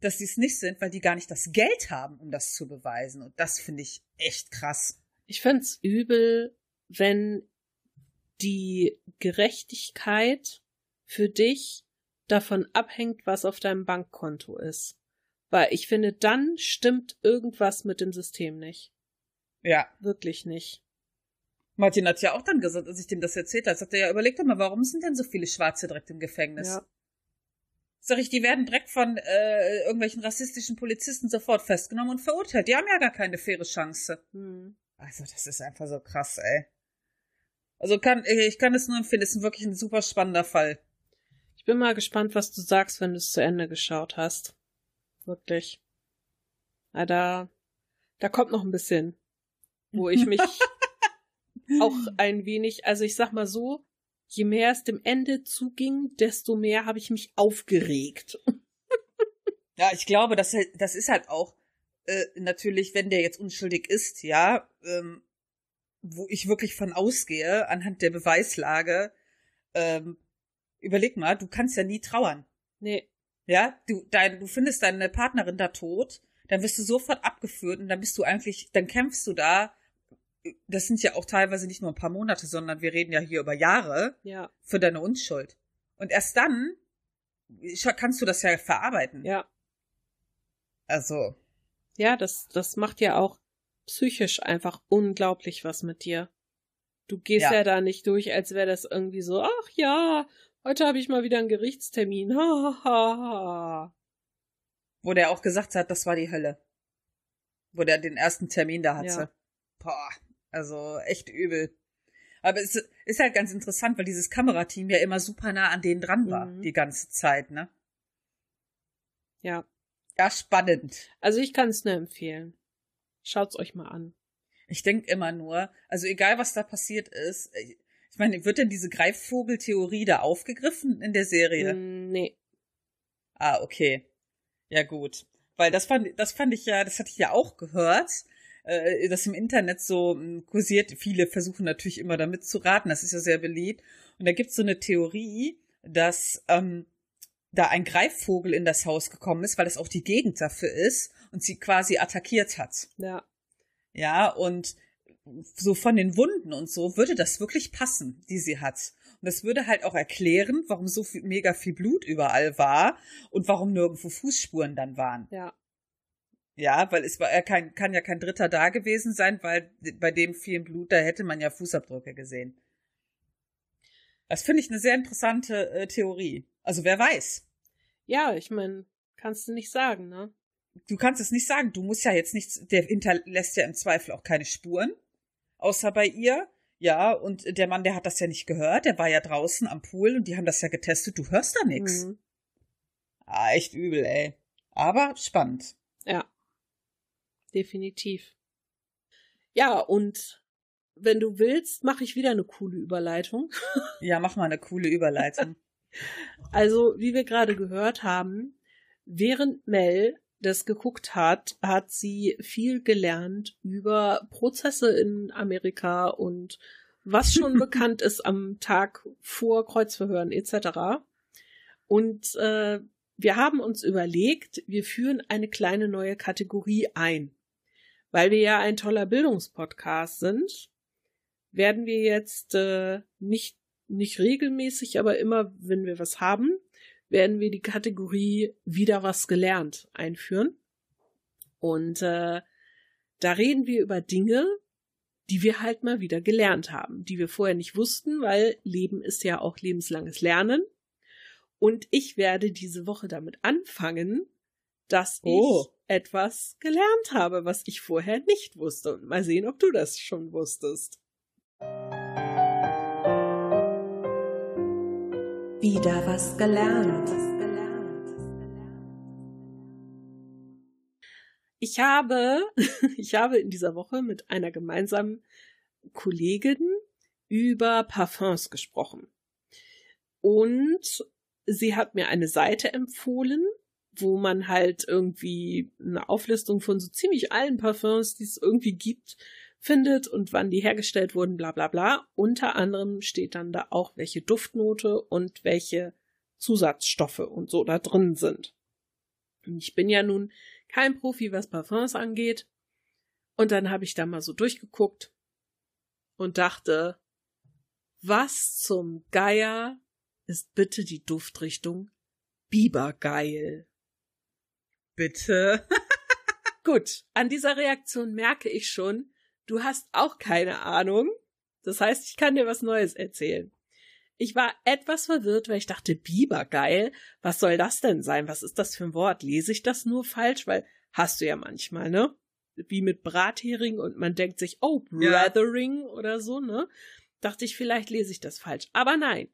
dass sie es nicht sind, weil die gar nicht das Geld haben, um das zu beweisen. Und das finde ich echt krass. Ich find's übel, wenn die Gerechtigkeit für dich davon abhängt, was auf deinem Bankkonto ist. Weil ich finde, dann stimmt irgendwas mit dem System nicht. Ja. Wirklich nicht. Martin hat ja auch dann gesagt, als ich dem das erzählt habe, sagt er ja, überleg doch mal, warum sind denn so viele Schwarze direkt im Gefängnis? Ja. Sag ich, die werden direkt von äh, irgendwelchen rassistischen Polizisten sofort festgenommen und verurteilt. Die haben ja gar keine faire Chance. Hm. Also, das ist einfach so krass, ey. Also kann, ich kann es nur empfehlen, es ist wirklich ein super spannender Fall. Ich bin mal gespannt, was du sagst, wenn du es zu Ende geschaut hast. Wirklich. Na, da, da kommt noch ein bisschen, wo ich mich auch ein wenig, also ich sag mal so, je mehr es dem Ende zuging, desto mehr habe ich mich aufgeregt. ja, ich glaube, das, das ist halt auch äh, natürlich, wenn der jetzt unschuldig ist, ja, ähm, wo ich wirklich von ausgehe, anhand der Beweislage, ähm, überleg mal, du kannst ja nie trauern. Nee. Ja, du, dein, du findest deine Partnerin da tot, dann wirst du sofort abgeführt und dann bist du eigentlich, dann kämpfst du da das sind ja auch teilweise nicht nur ein paar Monate, sondern wir reden ja hier über Jahre ja. für deine Unschuld. Und erst dann kannst du das ja verarbeiten. Ja. Also. Ja, das, das macht ja auch psychisch einfach unglaublich was mit dir. Du gehst ja, ja da nicht durch, als wäre das irgendwie so, ach ja, heute habe ich mal wieder einen Gerichtstermin. Ha, ha, ha. Wo der auch gesagt hat, das war die Hölle. Wo der den ersten Termin da hatte. Ja. Boah, also echt übel. Aber es ist halt ganz interessant, weil dieses Kamerateam ja immer super nah an denen dran war, mhm. die ganze Zeit, ne? Ja. Ja, spannend. Also ich kann es nur empfehlen. Schaut's euch mal an. Ich denk immer nur, also egal was da passiert ist, ich meine, wird denn diese Greifvogel-Theorie da aufgegriffen in der Serie? Mm, nee. Ah, okay. Ja, gut. Weil das fand, das fand ich ja, das hatte ich ja auch gehört, äh, das im Internet so hm, kursiert. Viele versuchen natürlich immer damit zu raten, das ist ja sehr beliebt. Und da gibt's so eine Theorie, dass ähm, da ein Greifvogel in das Haus gekommen ist, weil das auch die Gegend dafür ist und sie quasi attackiert hat. Ja. Ja, und so von den Wunden und so würde das wirklich passen, die sie hat. Und das würde halt auch erklären, warum so viel, mega viel Blut überall war und warum nirgendwo Fußspuren dann waren. Ja. Ja, weil es war, er kann, kann ja kein Dritter da gewesen sein, weil bei dem vielen Blut, da hätte man ja Fußabdrücke gesehen. Das finde ich eine sehr interessante äh, Theorie. Also wer weiß. Ja, ich meine, kannst du nicht sagen, ne? Du kannst es nicht sagen. Du musst ja jetzt nichts, der hinterlässt ja im Zweifel auch keine Spuren. Außer bei ihr. Ja, und der Mann, der hat das ja nicht gehört. Der war ja draußen am Pool und die haben das ja getestet. Du hörst da nichts. Mhm. Ah, echt übel, ey. Aber spannend. Ja. Definitiv. Ja, und wenn du willst, mache ich wieder eine coole Überleitung. Ja, mach mal eine coole Überleitung. Also, wie wir gerade gehört haben, während Mel das geguckt hat, hat sie viel gelernt über Prozesse in Amerika und was schon bekannt ist am Tag vor Kreuzverhören etc. Und äh, wir haben uns überlegt, wir führen eine kleine neue Kategorie ein. Weil wir ja ein toller Bildungspodcast sind, werden wir jetzt äh, nicht, nicht regelmäßig, aber immer, wenn wir was haben, werden wir die Kategorie wieder was gelernt einführen. Und äh, da reden wir über Dinge, die wir halt mal wieder gelernt haben, die wir vorher nicht wussten, weil Leben ist ja auch lebenslanges Lernen. Und ich werde diese Woche damit anfangen, dass oh. ich etwas gelernt habe, was ich vorher nicht wusste. Und mal sehen, ob du das schon wusstest. Wieder was gelernt. Ich habe, ich habe in dieser Woche mit einer gemeinsamen Kollegin über Parfums gesprochen. Und sie hat mir eine Seite empfohlen, wo man halt irgendwie eine Auflistung von so ziemlich allen Parfums, die es irgendwie gibt, findet und wann die hergestellt wurden, bla bla bla. Unter anderem steht dann da auch, welche Duftnote und welche Zusatzstoffe und so da drin sind. Ich bin ja nun kein Profi, was Parfums angeht. Und dann habe ich da mal so durchgeguckt und dachte, was zum Geier ist bitte die Duftrichtung Bibergeil? Bitte. Gut, an dieser Reaktion merke ich schon, du hast auch keine Ahnung. Das heißt, ich kann dir was Neues erzählen. Ich war etwas verwirrt, weil ich dachte, Biber, geil. Was soll das denn sein? Was ist das für ein Wort? Lese ich das nur falsch? Weil hast du ja manchmal, ne? Wie mit Brathering und man denkt sich, oh, Brothering ja. oder so, ne? Dachte ich, vielleicht lese ich das falsch. Aber nein.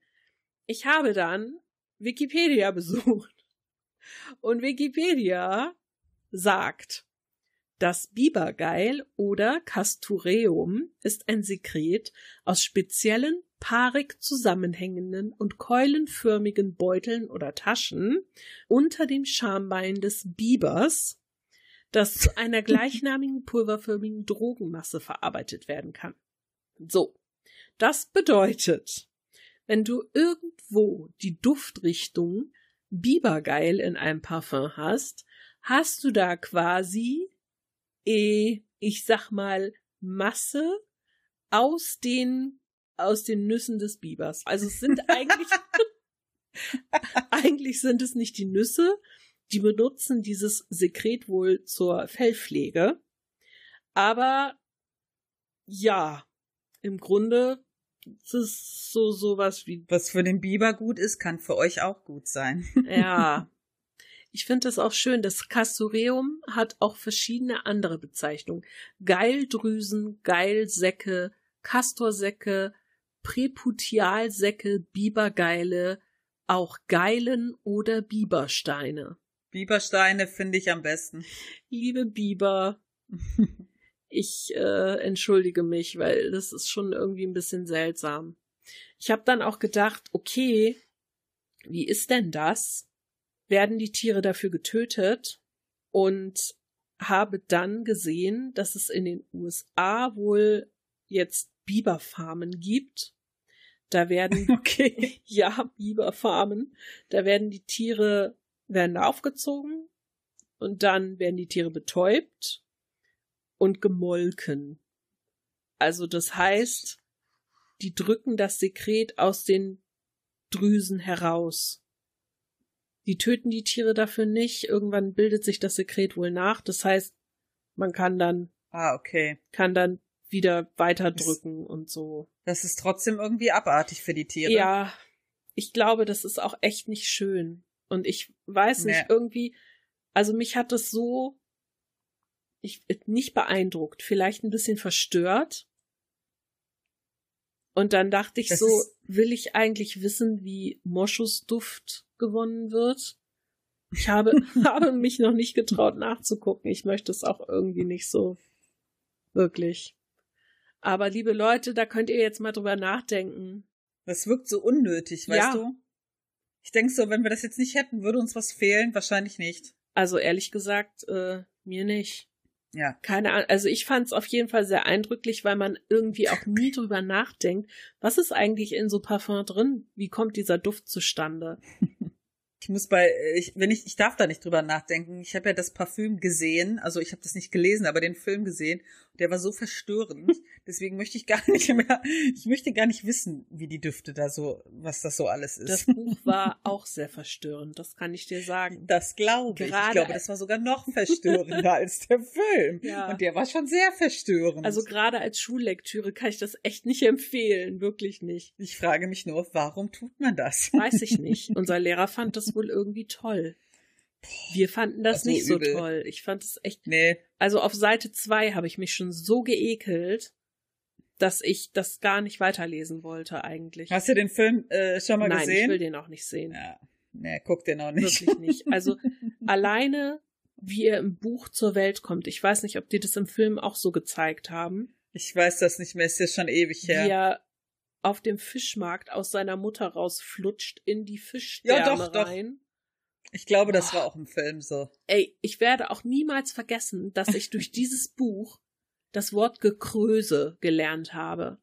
Ich habe dann Wikipedia besucht. Und Wikipedia sagt, das Bibergeil oder Castureum ist ein Sekret aus speziellen paarig zusammenhängenden und keulenförmigen Beuteln oder Taschen unter dem Schambein des Bibers, das zu einer gleichnamigen pulverförmigen Drogenmasse verarbeitet werden kann. So. Das bedeutet, wenn du irgendwo die Duftrichtung Bibergeil in einem Parfum hast, hast du da quasi eh, ich sag mal, Masse aus den, aus den Nüssen des Bibers. Also es sind eigentlich, eigentlich sind es nicht die Nüsse, die benutzen dieses Sekret wohl zur Fellpflege. Aber ja, im Grunde ist es so sowas wie. Was für den Biber gut ist, kann für euch auch gut sein. Ja, Ich finde das auch schön. Das Castoreum hat auch verschiedene andere Bezeichnungen. Geildrüsen, Geilsäcke, Castorsäcke, Präputialsäcke, Bibergeile, auch Geilen oder Bibersteine. Bibersteine finde ich am besten. Liebe Biber, ich äh, entschuldige mich, weil das ist schon irgendwie ein bisschen seltsam. Ich habe dann auch gedacht, okay, wie ist denn das? werden die Tiere dafür getötet und habe dann gesehen, dass es in den USA wohl jetzt Biberfarmen gibt. Da werden, okay, ja, Biberfarmen. Da werden die Tiere, werden aufgezogen und dann werden die Tiere betäubt und gemolken. Also das heißt, die drücken das Sekret aus den Drüsen heraus. Die töten die Tiere dafür nicht. Irgendwann bildet sich das Sekret wohl nach. Das heißt, man kann dann. Ah, okay. Kann dann wieder weiterdrücken das, und so. Das ist trotzdem irgendwie abartig für die Tiere. Ja. Ich glaube, das ist auch echt nicht schön. Und ich weiß nicht, nee. irgendwie, also mich hat das so ich, nicht beeindruckt, vielleicht ein bisschen verstört. Und dann dachte ich das so, will ich eigentlich wissen, wie Moschusduft gewonnen wird. Ich habe, habe mich noch nicht getraut nachzugucken. Ich möchte es auch irgendwie nicht so wirklich. Aber liebe Leute, da könnt ihr jetzt mal drüber nachdenken. Das wirkt so unnötig, weißt Ja. du? Ich denk so, wenn wir das jetzt nicht hätten, würde uns was fehlen? Wahrscheinlich nicht. Also ehrlich gesagt, äh, mir nicht. Ja. Keine Ahnung. Also ich fand es auf jeden Fall sehr eindrücklich, weil man irgendwie auch nie drüber nachdenkt, was ist eigentlich in so Parfum drin? Wie kommt dieser Duft zustande? Ich muss bei, äh, ich, wenn ich, ich darf da nicht drüber nachdenken. Ich habe ja das Parfüm gesehen, also ich habe das nicht gelesen, aber den Film gesehen. Der war so verstörend. Deswegen möchte ich gar nicht mehr, ich möchte gar nicht wissen, wie die Düfte da so, was das so alles ist. Das Buch war auch sehr verstörend, das kann ich dir sagen. Das glaube ich. Gerade- ich glaube, das war sogar noch verstörender als der Film. Ja. Und der war schon sehr verstörend. Also gerade als Schullektüre kann ich das echt nicht empfehlen, wirklich nicht. ich frage mich nur, warum tut man das? Weiß ich nicht. Unser Lehrer fand das wohl irgendwie toll. Wir fanden das so, nicht so übel. toll. Ich fand es echt. Nee, Also auf Seite zwei habe ich mich schon so geekelt, dass ich das gar nicht weiterlesen wollte eigentlich. hast du den Film äh, schon mal Nein, ich gesehen? will den auch nicht sehen. ja. Nee, guck den auch nicht. Wirklich nicht. Also alleine, wie er im Buch zur Welt kommt. Ich weiß nicht, ob die das im Film auch so gezeigt haben. Ich weiß das nicht mehr, ist ja schon ewig Wie her. er auf dem Fischmarkt aus seiner Mutter rausflutscht in die Fischdärme Ja, doch, doch. rein. Ich glaube, das Boah. war auch im Film so. Ey, ich werde auch niemals vergessen, dass ich durch dieses Buch das Wort Gekröse gelernt habe.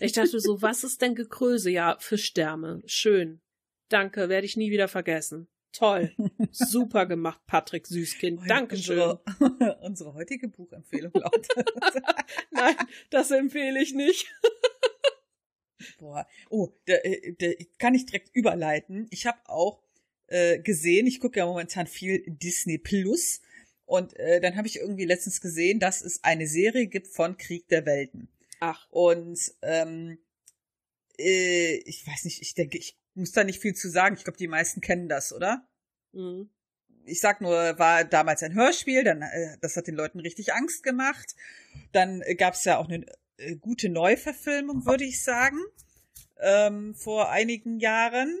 Ich dachte so, was ist denn Gekröse? Ja, Fischdärme. Schön. Danke, werde ich nie wieder vergessen. Toll. Super gemacht, Patrick Süßkind. Dankeschön. Unsere, unsere heutige Buchempfehlung lautet. Nein, das empfehle ich nicht. Boah. Oh, da, äh, da kann ich direkt überleiten. Ich habe auch äh, gesehen, ich gucke ja momentan viel Disney Plus. Und äh, dann habe ich irgendwie letztens gesehen, dass es eine Serie gibt von Krieg der Welten. Ach, Und ähm, äh, ich weiß nicht, ich denke, ich muss da nicht viel zu sagen. Ich glaube, die meisten kennen das, oder? mh. ich sag nur, war damals ein Hörspiel, dann äh, das hat den Leuten richtig Angst gemacht. Dann äh, gab es ja auch eine äh, gute Neuverfilmung, würde ich sagen, ähm, vor einigen Jahren.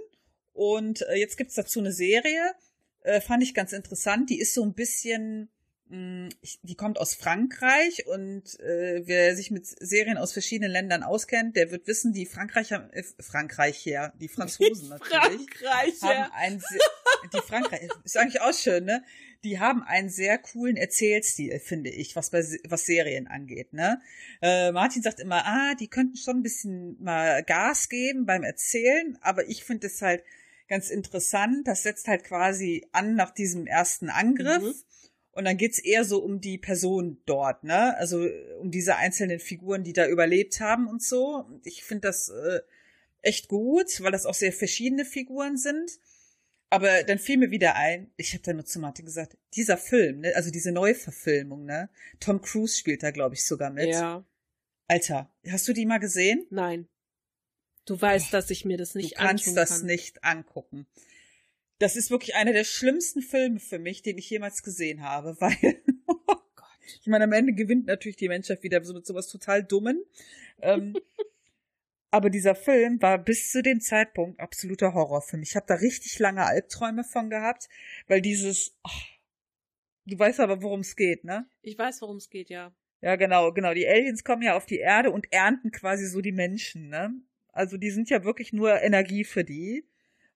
Und äh, jetzt gibt's dazu eine Serie, äh, fand ich ganz interessant. Die ist so ein bisschen, mh, ich, die kommt aus Frankreich und äh, wer sich mit Serien aus verschiedenen Ländern auskennt, der wird wissen, die Frankreicher, äh, Frankreich hier, die Franzosen natürlich Frankreich, haben se- die Frankreich ist eigentlich auch schön, ne? Die haben einen sehr coolen Erzählstil, finde ich, was bei was Serien angeht, ne? Äh, Martin sagt immer, ah, die könnten schon ein bisschen mal Gas geben beim Erzählen, aber ich finde es halt ganz interessant. Das setzt halt quasi an nach diesem ersten Angriff. Mhm. Und dann geht's eher so um die Person dort, ne? Also äh, um diese einzelnen Figuren, die da überlebt haben und so. Ich finde das äh, echt gut, weil das auch sehr verschiedene Figuren sind. Aber dann fiel mir wieder ein, ich habe da nur zu Martin gesagt, dieser Film, ne, also diese Neuverfilmung, ne? Tom Cruise spielt da, glaube ich, sogar mit. Ja, Alter, hast du die mal gesehen? nein. Du weißt, dass ich mir das nicht du kannst das kann. nicht angucken. Das ist wirklich einer der schlimmsten Filme für mich, den ich jemals gesehen habe, weil oh Gott, ich meine, am Ende gewinnt natürlich die Menschheit wieder so mit sowas total Dummen. Ähm, aber dieser Film war bis zu dem Zeitpunkt absoluter Horror für mich. Ich habe da richtig lange Albträume von gehabt, weil dieses, ach, du weißt aber, worum es geht, ne? Ich weiß, worum es geht, ja. Ja, genau, genau. Die Aliens kommen ja auf die Erde und ernten quasi so die Menschen, ne? Also die sind ja wirklich nur Energie für die.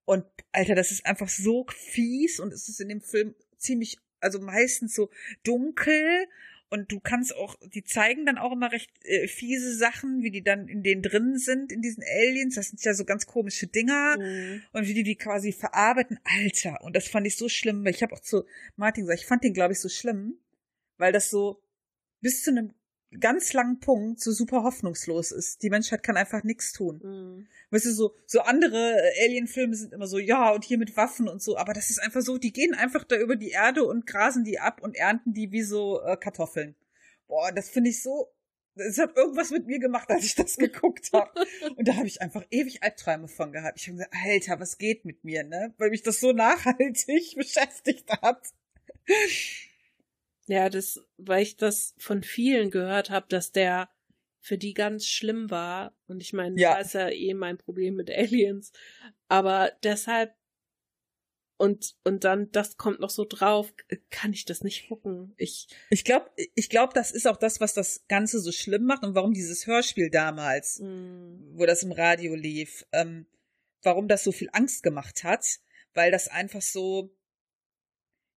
Und Alter, das ist einfach so fies und es ist in dem Film ziemlich, also meistens so dunkel und du kannst auch, die zeigen dann auch immer recht äh, fiese Sachen, wie die dann in denen drin sind, in diesen Aliens. Das sind ja so ganz komische Dinger Mhm. und wie die die quasi verarbeiten. Alter, und das fand ich so schlimm, weil ich habe auch zu Martin gesagt, ich fand den, glaube ich, so schlimm, weil das so bis zu einem ganz langen Punkt so super hoffnungslos ist. Die Menschheit kann einfach nichts tun. Mhm. Weißt du, so, so andere äh, Alien-Filme sind immer so, ja, und hier mit Waffen und so, aber das ist einfach so, die gehen einfach da über die Erde und grasen die ab und ernten die wie so äh, Kartoffeln. Boah, das finde ich so, es hat irgendwas mit mir gemacht, als ich das geguckt habe. Und da habe ich einfach ewig Albträume von gehabt. Ich habe gesagt, Alter, was geht mit mir, ne? Weil mich das so nachhaltig beschäftigt hat. Ja, das, weil ich das von vielen gehört habe, dass der für die ganz schlimm war. Und ich meine, Ja. da ist ja eh mein Problem mit Aliens. Aber deshalb und, und dann, das kommt noch so drauf, kann ich das nicht gucken. Ich, ich glaube, ich glaube, das ist auch das, was das Ganze so schlimm macht und warum dieses Hörspiel damals, mm. wo das im Radio lief, ähm, warum das so viel Angst gemacht hat, weil das einfach so,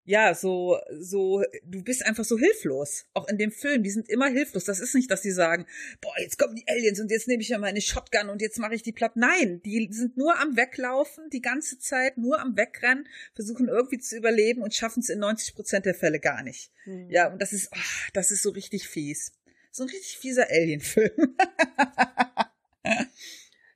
ja, so, so, du bist einfach so hilflos. Auch in dem Film, die sind immer hilflos. Das ist nicht, dass die sagen, boah, jetzt kommen die Aliens und jetzt nehme ich ja meine Shotgun und jetzt mache ich die platt. Nein, die sind nur am Weglaufen, die ganze Zeit, nur am Wegrennen, versuchen irgendwie zu überleben und schaffen es in 90 Prozent der Fälle gar nicht. Mhm. Ja, und das ist, oh, das ist so richtig fies. So ein richtig fieser Alien-Film.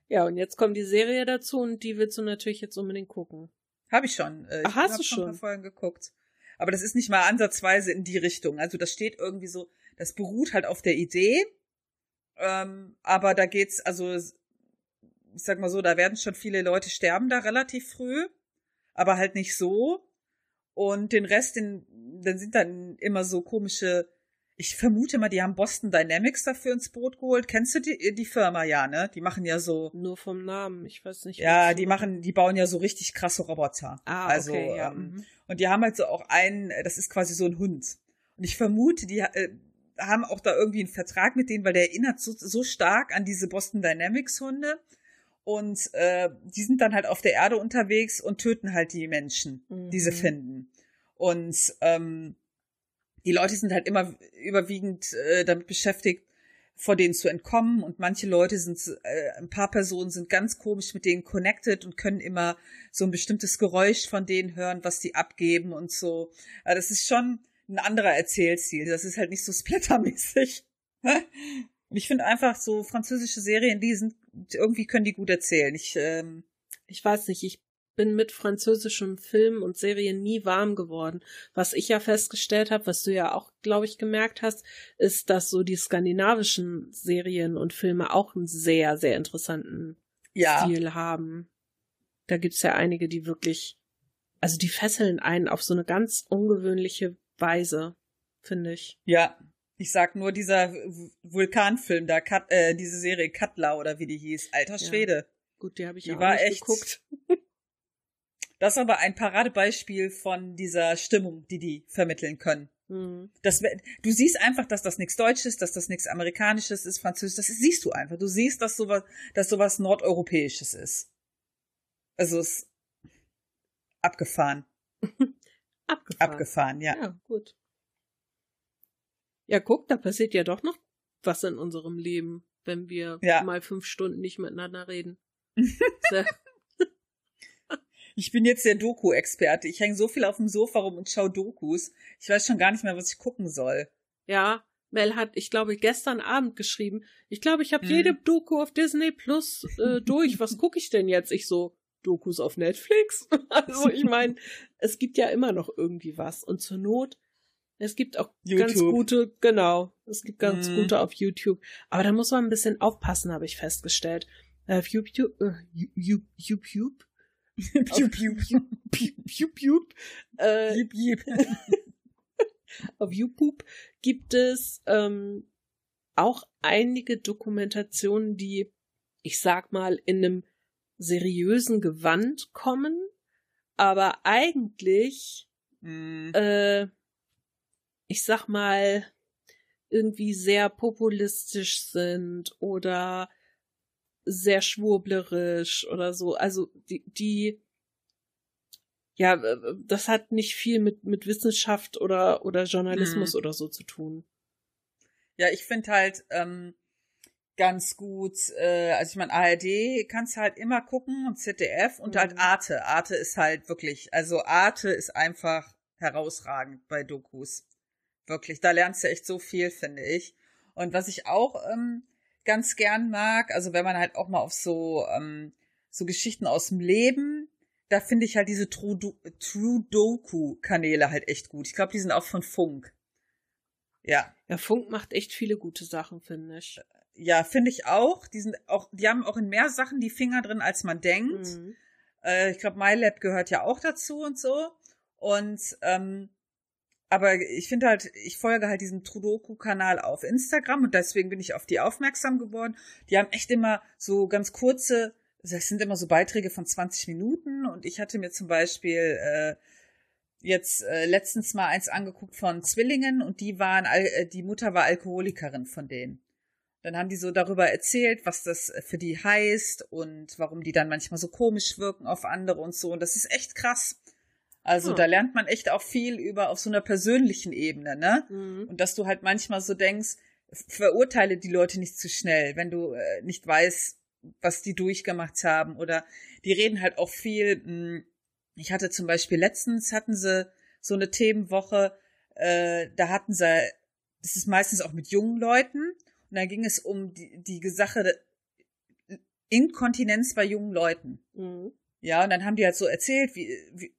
ja, und jetzt kommt die Serie dazu und die willst du natürlich jetzt unbedingt gucken. Habe ich schon. Äh, ich Ach, hast du schon? ein paar Folgen geguckt. Aber das ist nicht mal ansatzweise in die Richtung. Also das steht irgendwie so, das beruht halt auf der Idee. Ähm, aber da geht's, also ich sag mal so, da werden schon viele Leute sterben da relativ früh, aber halt nicht so. Und den Rest, den, dann sind dann immer so komische ich vermute mal, die haben Boston Dynamics dafür ins Boot geholt. Kennst du die, die Firma ja, ne? Die machen ja so. Nur vom Namen, ich weiß nicht. Ja, die machen, die bauen ja so richtig krasse Roboter. Ah, also, okay, ja. Ähm, mhm. Und die haben halt so auch einen, das ist quasi so ein Hund. Und ich vermute, die äh, haben auch da irgendwie einen Vertrag mit denen, weil der erinnert so, so stark an diese Boston Dynamics Hunde. Und äh, die sind dann halt auf der Erde unterwegs und töten halt die Menschen, mhm. die sie finden. Und ähm, die Leute sind halt immer überwiegend äh, damit beschäftigt, vor denen zu entkommen und manche Leute sind, äh, ein paar Personen sind ganz komisch mit denen connected und können immer so ein bestimmtes Geräusch von denen hören, was die abgeben und so. Aber das ist schon ein anderer Erzählstil. Das ist halt nicht so splattermäßig. und ich finde einfach so französische Serien, die sind, irgendwie können die gut erzählen. Ich, ähm, ich weiß nicht, ich bin mit französischem Film und Serien nie warm geworden. Was ich ja festgestellt habe, was du ja auch, glaube ich, gemerkt hast, ist, dass so die skandinavischen Serien und Filme auch einen sehr, sehr interessanten ja. Stil haben. Da gibt's ja einige, die wirklich, also die fesseln einen auf so eine ganz ungewöhnliche Weise, finde ich. Ja, ich sag nur dieser Vulkanfilm da, Kat, äh, diese Serie Katla oder wie die hieß, alter Schwede. Ja. Gut, die habe ich die auch war nicht echt, geguckt. Das ist aber ein Paradebeispiel von dieser Stimmung, die die vermitteln können. Mhm. Das, du siehst einfach, dass das nichts Deutsches, dass das nichts Amerikanisches ist, Französisch, das siehst du einfach. Du siehst, dass sowas, dass sowas Nordeuropäisches ist. Also es ist abgefahren. abgefahren. Abgefahren, ja. Ja, gut. Ja, guck, da passiert ja doch noch was in unserem Leben, wenn wir ja. mal fünf Stunden nicht miteinander reden. Ich bin jetzt der Doku-Experte. Ich hänge so viel auf dem Sofa rum und schaue Dokus. Ich weiß schon gar nicht mehr, was ich gucken soll. Ja, Mel hat, ich glaube, gestern Abend geschrieben. Ich glaube, ich habe hm. jede Doku auf Disney Plus äh, durch. Was gucke ich denn jetzt? Ich so, Dokus auf Netflix? also ich meine, es gibt ja immer noch irgendwie was. Und zur Not, es gibt auch YouTube. ganz gute, genau, es gibt ganz hm. gute auf YouTube. Aber da muss man ein bisschen aufpassen, habe ich festgestellt. Auf YouTube, äh, YouTube, piu, piu, piu, piu, piu, äh, piep, piep. auf YouTube gibt es ähm, auch einige Dokumentationen, die, ich sag mal, in einem seriösen Gewand kommen, aber eigentlich, mm. äh, ich sag mal, irgendwie sehr populistisch sind oder sehr schwurblerisch oder so. Also die, die ja, das hat nicht viel mit, mit Wissenschaft oder, oder Journalismus mhm. oder so zu tun. Ja, ich finde halt ähm, ganz gut, äh, also ich meine, ARD kannst halt immer gucken und ZDF und halt mhm. halt Arte. Arte ist halt wirklich, also Arte ist einfach herausragend bei Dokus. Wirklich, da lernst du echt so viel, finde ich. Und was ich auch ähm, ganz gern mag. Also wenn man halt auch mal auf so, ähm, so Geschichten aus dem Leben, da finde ich halt diese True, True Doku-Kanäle halt echt gut. Ich glaube, die sind auch von Funk. Ja. Ja, Funk macht echt viele gute Sachen, finde ich. Ja, finde ich auch. Die sind auch, die haben auch in mehr Sachen die Finger drin, als man denkt. Mhm. Äh, ich glaube, MyLab gehört ja auch dazu und so. Und ähm, aber ich finde halt, ich folge halt diesem Trudoku-Kanal auf Instagram und deswegen bin ich auf die aufmerksam geworden. Die haben echt immer so ganz kurze das sind immer so Beiträge von 20 Minuten und ich hatte mir zum Beispiel äh, jetzt äh, letztens mal eins angeguckt von Zwillingen und die waren, äh, die Mutter war Alkoholikerin von denen. Dann haben die so darüber erzählt, was das für die heißt und warum die dann manchmal so komisch wirken auf andere und so. Und das ist echt krass. Also Hm. da lernt man echt auch viel über auf so einer persönlichen Ebene, ne? Mhm. Und dass du halt manchmal so denkst, verurteile die Leute nicht zu schnell, wenn du äh, nicht weißt, was die durchgemacht haben. Oder die reden halt auch viel. Mh, ich hatte zum Beispiel letztens hatten sie so eine Themenwoche, äh, da hatten sie, das ist meistens auch mit jungen Leuten, und da ging es um die, die Sache Inkontinenz bei jungen Leuten. Mhm. Ja, und dann haben die halt so erzählt, wie, wie,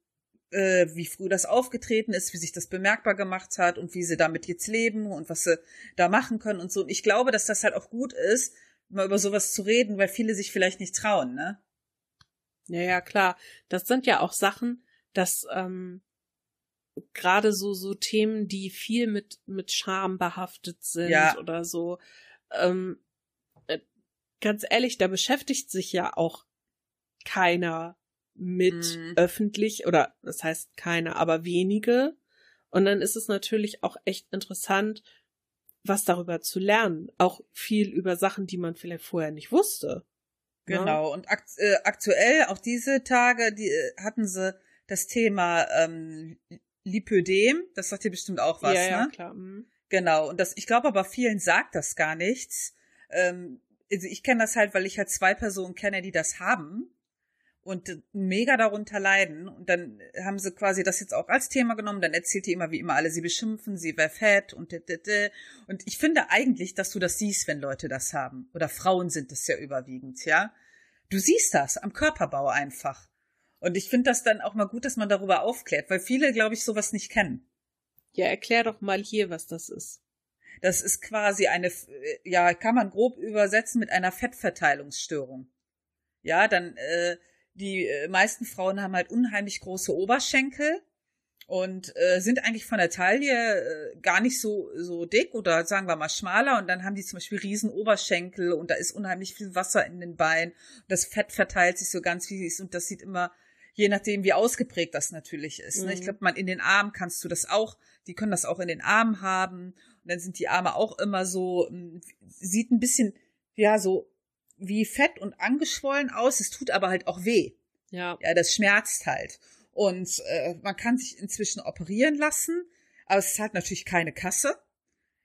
äh, wie früh das aufgetreten ist, wie sich das bemerkbar gemacht hat und wie sie damit jetzt leben und was sie da machen können und so. Und ich glaube, dass das halt auch gut ist, mal über sowas zu reden, weil viele sich vielleicht nicht trauen, ne? Ja, ja, klar. Das sind ja auch Sachen, dass ähm, gerade so so Themen, die viel mit mit Scham behaftet sind Ja. oder so. Ähm, äh, ganz ehrlich, da beschäftigt sich ja auch keiner mit Mhm. öffentlich oder das heißt keiner, aber wenige. Und dann ist es natürlich auch echt interessant, was darüber zu lernen. Auch viel über Sachen, die man vielleicht vorher nicht wusste. Ne? Genau. Und akt äh, aktuell, auch diese Tage, die äh, hatten sie das Thema ähm, Lipödem. Das sagt dir bestimmt auch was, ja, ja, ne? klar. mhm. Genau. Und das, ich glaube aber vielen sagt das gar nichts. Ähm, also ich kenne das halt, weil ich halt zwei Personen kenne, die das haben und mega darunter leiden. Und dann haben sie quasi das jetzt auch als Thema genommen. Dann erzählt die immer, wie immer alle sie beschimpfen, sie wäre fett und d -d -d. Und ich finde eigentlich, dass du das siehst, wenn Leute das haben. Oder Frauen sind es ja überwiegend, ja. Du siehst das am Körperbau einfach. Und ich finde das dann auch mal gut, dass man darüber aufklärt, weil viele, glaube ich, sowas nicht kennen. Ja, erklär doch mal hier, was das ist. Das ist quasi eine, äh, ja, kann man grob übersetzen mit einer Fettverteilungsstörung. Ja, dann, äh, die äh, meisten Frauen haben halt unheimlich große Oberschenkel und äh, sind eigentlich von der Taille äh, gar nicht so, so dick oder sagen wir mal schmaler und dann haben die zum Beispiel riesen Oberschenkel und da ist unheimlich viel Wasser in den Beinen. Das Fett verteilt sich so ganz wie es ist und das sieht immer, je nachdem wie ausgeprägt das natürlich ist. Ne? Ich Mhm. glaube, man in den Armen kannst du das auch, die können das auch in den Armen haben und dann sind die Arme auch immer so, mh, sieht ein bisschen, ja, so wie fett und angeschwollen aus. Es tut aber halt auch weh. Ja. Ja, das schmerzt halt. Und äh, man kann sich inzwischen operieren lassen, aber es hat natürlich keine Kasse.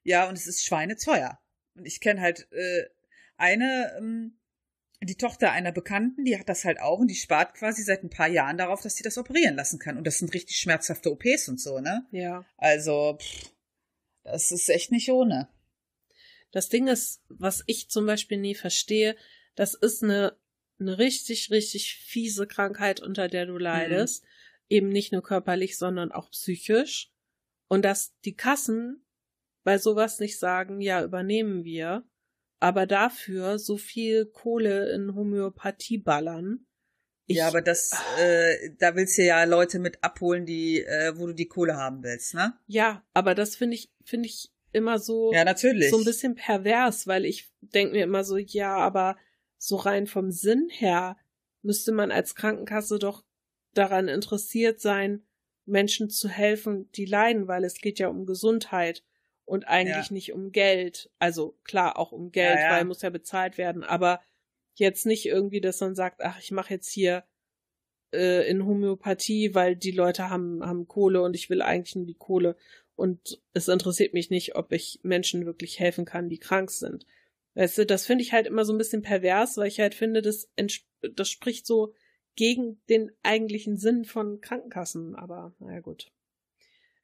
Ja, und es ist schweineteuer. Und ich kenne halt äh, eine, ähm, die Tochter einer Bekannten, die hat das halt auch und die spart quasi seit ein paar Jahren darauf, dass sie das operieren lassen kann. Und das sind richtig schmerzhafte OPs und so, ne? Ja. Also, pff, das ist echt nicht ohne. Das Ding ist, was ich zum Beispiel nie verstehe, das ist eine, eine richtig, richtig fiese Krankheit, unter der du leidest. Eben nicht nur körperlich, sondern auch psychisch. Und dass die Kassen bei sowas nicht sagen, ja, übernehmen wir, aber dafür so viel Kohle in Homöopathie ballern. Ich- ja, aber das, äh, da willst du ja Leute mit abholen, die, äh, wo du die Kohle haben willst, ne? Ja, aber das finde ich, finde ich immer so. Ja, natürlich. so ein bisschen pervers, weil ich denke mir immer so, ja, aber so rein vom Sinn her müsste man als Krankenkasse doch daran interessiert sein, Menschen zu helfen, die leiden, weil es geht ja um Gesundheit und eigentlich Ja. nicht um Geld. Also klar auch um Geld, Ja, ja. weil muss ja bezahlt werden, aber jetzt nicht irgendwie, dass man sagt, ach, ich mache jetzt hier äh, in Homöopathie, weil die Leute haben, haben Kohle und ich will eigentlich nur die Kohle. Und es interessiert mich nicht, ob ich Menschen wirklich helfen kann, die krank sind. Weißt du, das finde ich halt immer so ein bisschen pervers, weil ich halt finde, das, das spricht so gegen den eigentlichen Sinn von Krankenkassen. Aber naja gut.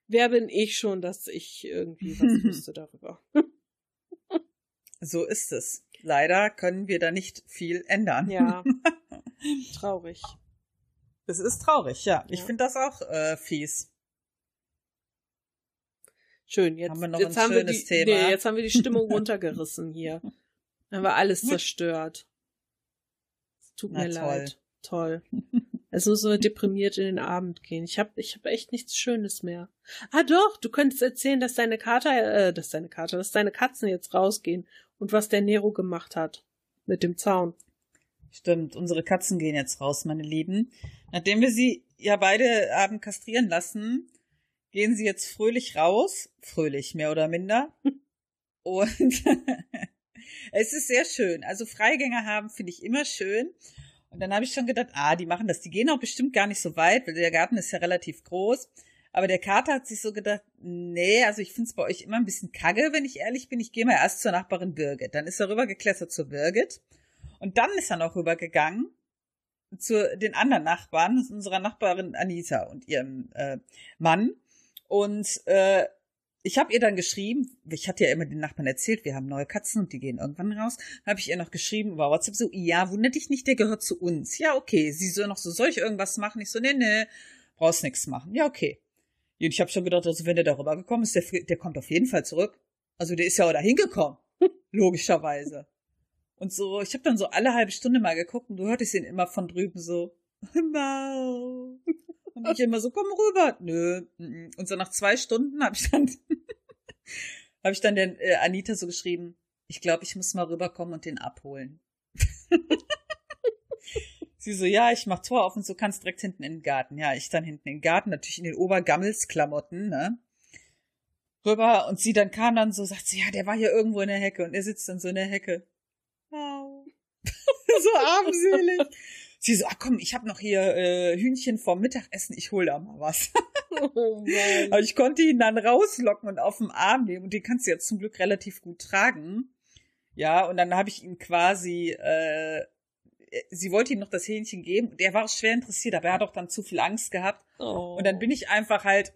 Wer bin ich schon, dass ich irgendwie was wüsste darüber? So ist es. Leider können wir da nicht viel ändern. Ja, traurig. Das ist traurig, ja. Ich Ja. finde das auch äh, fies. Schön, jetzt Haben wir noch jetzt ein haben wir die, Thema? Nee, jetzt haben wir die Stimmung runtergerissen hier. Haben wir alles zerstört. Es tut Na, mir toll. leid. Toll. Es muss so deprimiert in den Abend gehen. Ich habe ich hab echt nichts Schönes mehr. Ah doch, du könntest erzählen, dass deine Kater, äh, dass deine Kater, dass deine Katzen jetzt rausgehen und was der Nero gemacht hat mit dem Zaun. Stimmt, unsere Katzen gehen jetzt raus, meine Lieben. Nachdem wir sie ja beide haben kastrieren lassen, gehen sie jetzt fröhlich raus. Fröhlich, mehr oder minder. Und es ist sehr schön. Also Freigänger haben finde ich immer schön. Und dann habe ich schon gedacht, ah, die machen das. Die gehen auch bestimmt gar nicht so weit, weil der Garten ist ja relativ groß. Aber der Kater hat sich so gedacht, nee, also ich finde es bei euch immer ein bisschen kacke, wenn ich ehrlich bin. Ich gehe mal erst zur Nachbarin Birgit. Dann ist er rübergeklettert zur Birgit. Und dann ist er noch rübergegangen zu den anderen Nachbarn, unserer Nachbarin Anita und ihrem äh, Mann. Und äh, ich habe ihr dann geschrieben, ich hatte ja immer den Nachbarn erzählt, wir haben neue Katzen und die gehen irgendwann raus, habe ich ihr noch geschrieben über WhatsApp so, ja, wundert dich nicht, der gehört zu uns. Ja, okay. Sie so noch so, soll ich irgendwas machen? Ich so, nee, nee, brauchst nichts machen. Ja, okay. Und ich habe schon gedacht, also wenn der darüber gekommen ist, der, der kommt auf jeden Fall zurück. Also der ist ja auch dahin gekommen, logischerweise. Und so, ich habe dann so alle halbe Stunde mal geguckt und du hörtest ihn immer von drüben so, Mau. Und ich immer so, komm rüber. Nö. Und so nach zwei Stunden habe ich dann, habe ich dann der äh, Anita so geschrieben, ich glaube, ich muss mal rüberkommen und den abholen. Sie so, ja, ich mach Tor auf und so kannst direkt hinten in den Garten. Ja, ich dann hinten in den Garten, natürlich in den Obergammelsklamotten, ne? Rüber und sie dann kam dann so, sagt sie, ja, der war hier irgendwo in der Hecke und er sitzt dann so in der Hecke. Wow. so armselig. Sie so, ach komm, ich habe noch hier äh, Hühnchen vom Mittagessen, ich hol da mal was. Oh Aber ich konnte ihn dann rauslocken und auf den Arm nehmen und den kannst du jetzt zum Glück relativ gut tragen. Ja, und dann habe ich ihm quasi, äh, sie wollte ihm noch das Hähnchen geben. Der war schwer interessiert, aber er hat auch dann zu viel Angst gehabt. Oh. Und dann bin ich einfach halt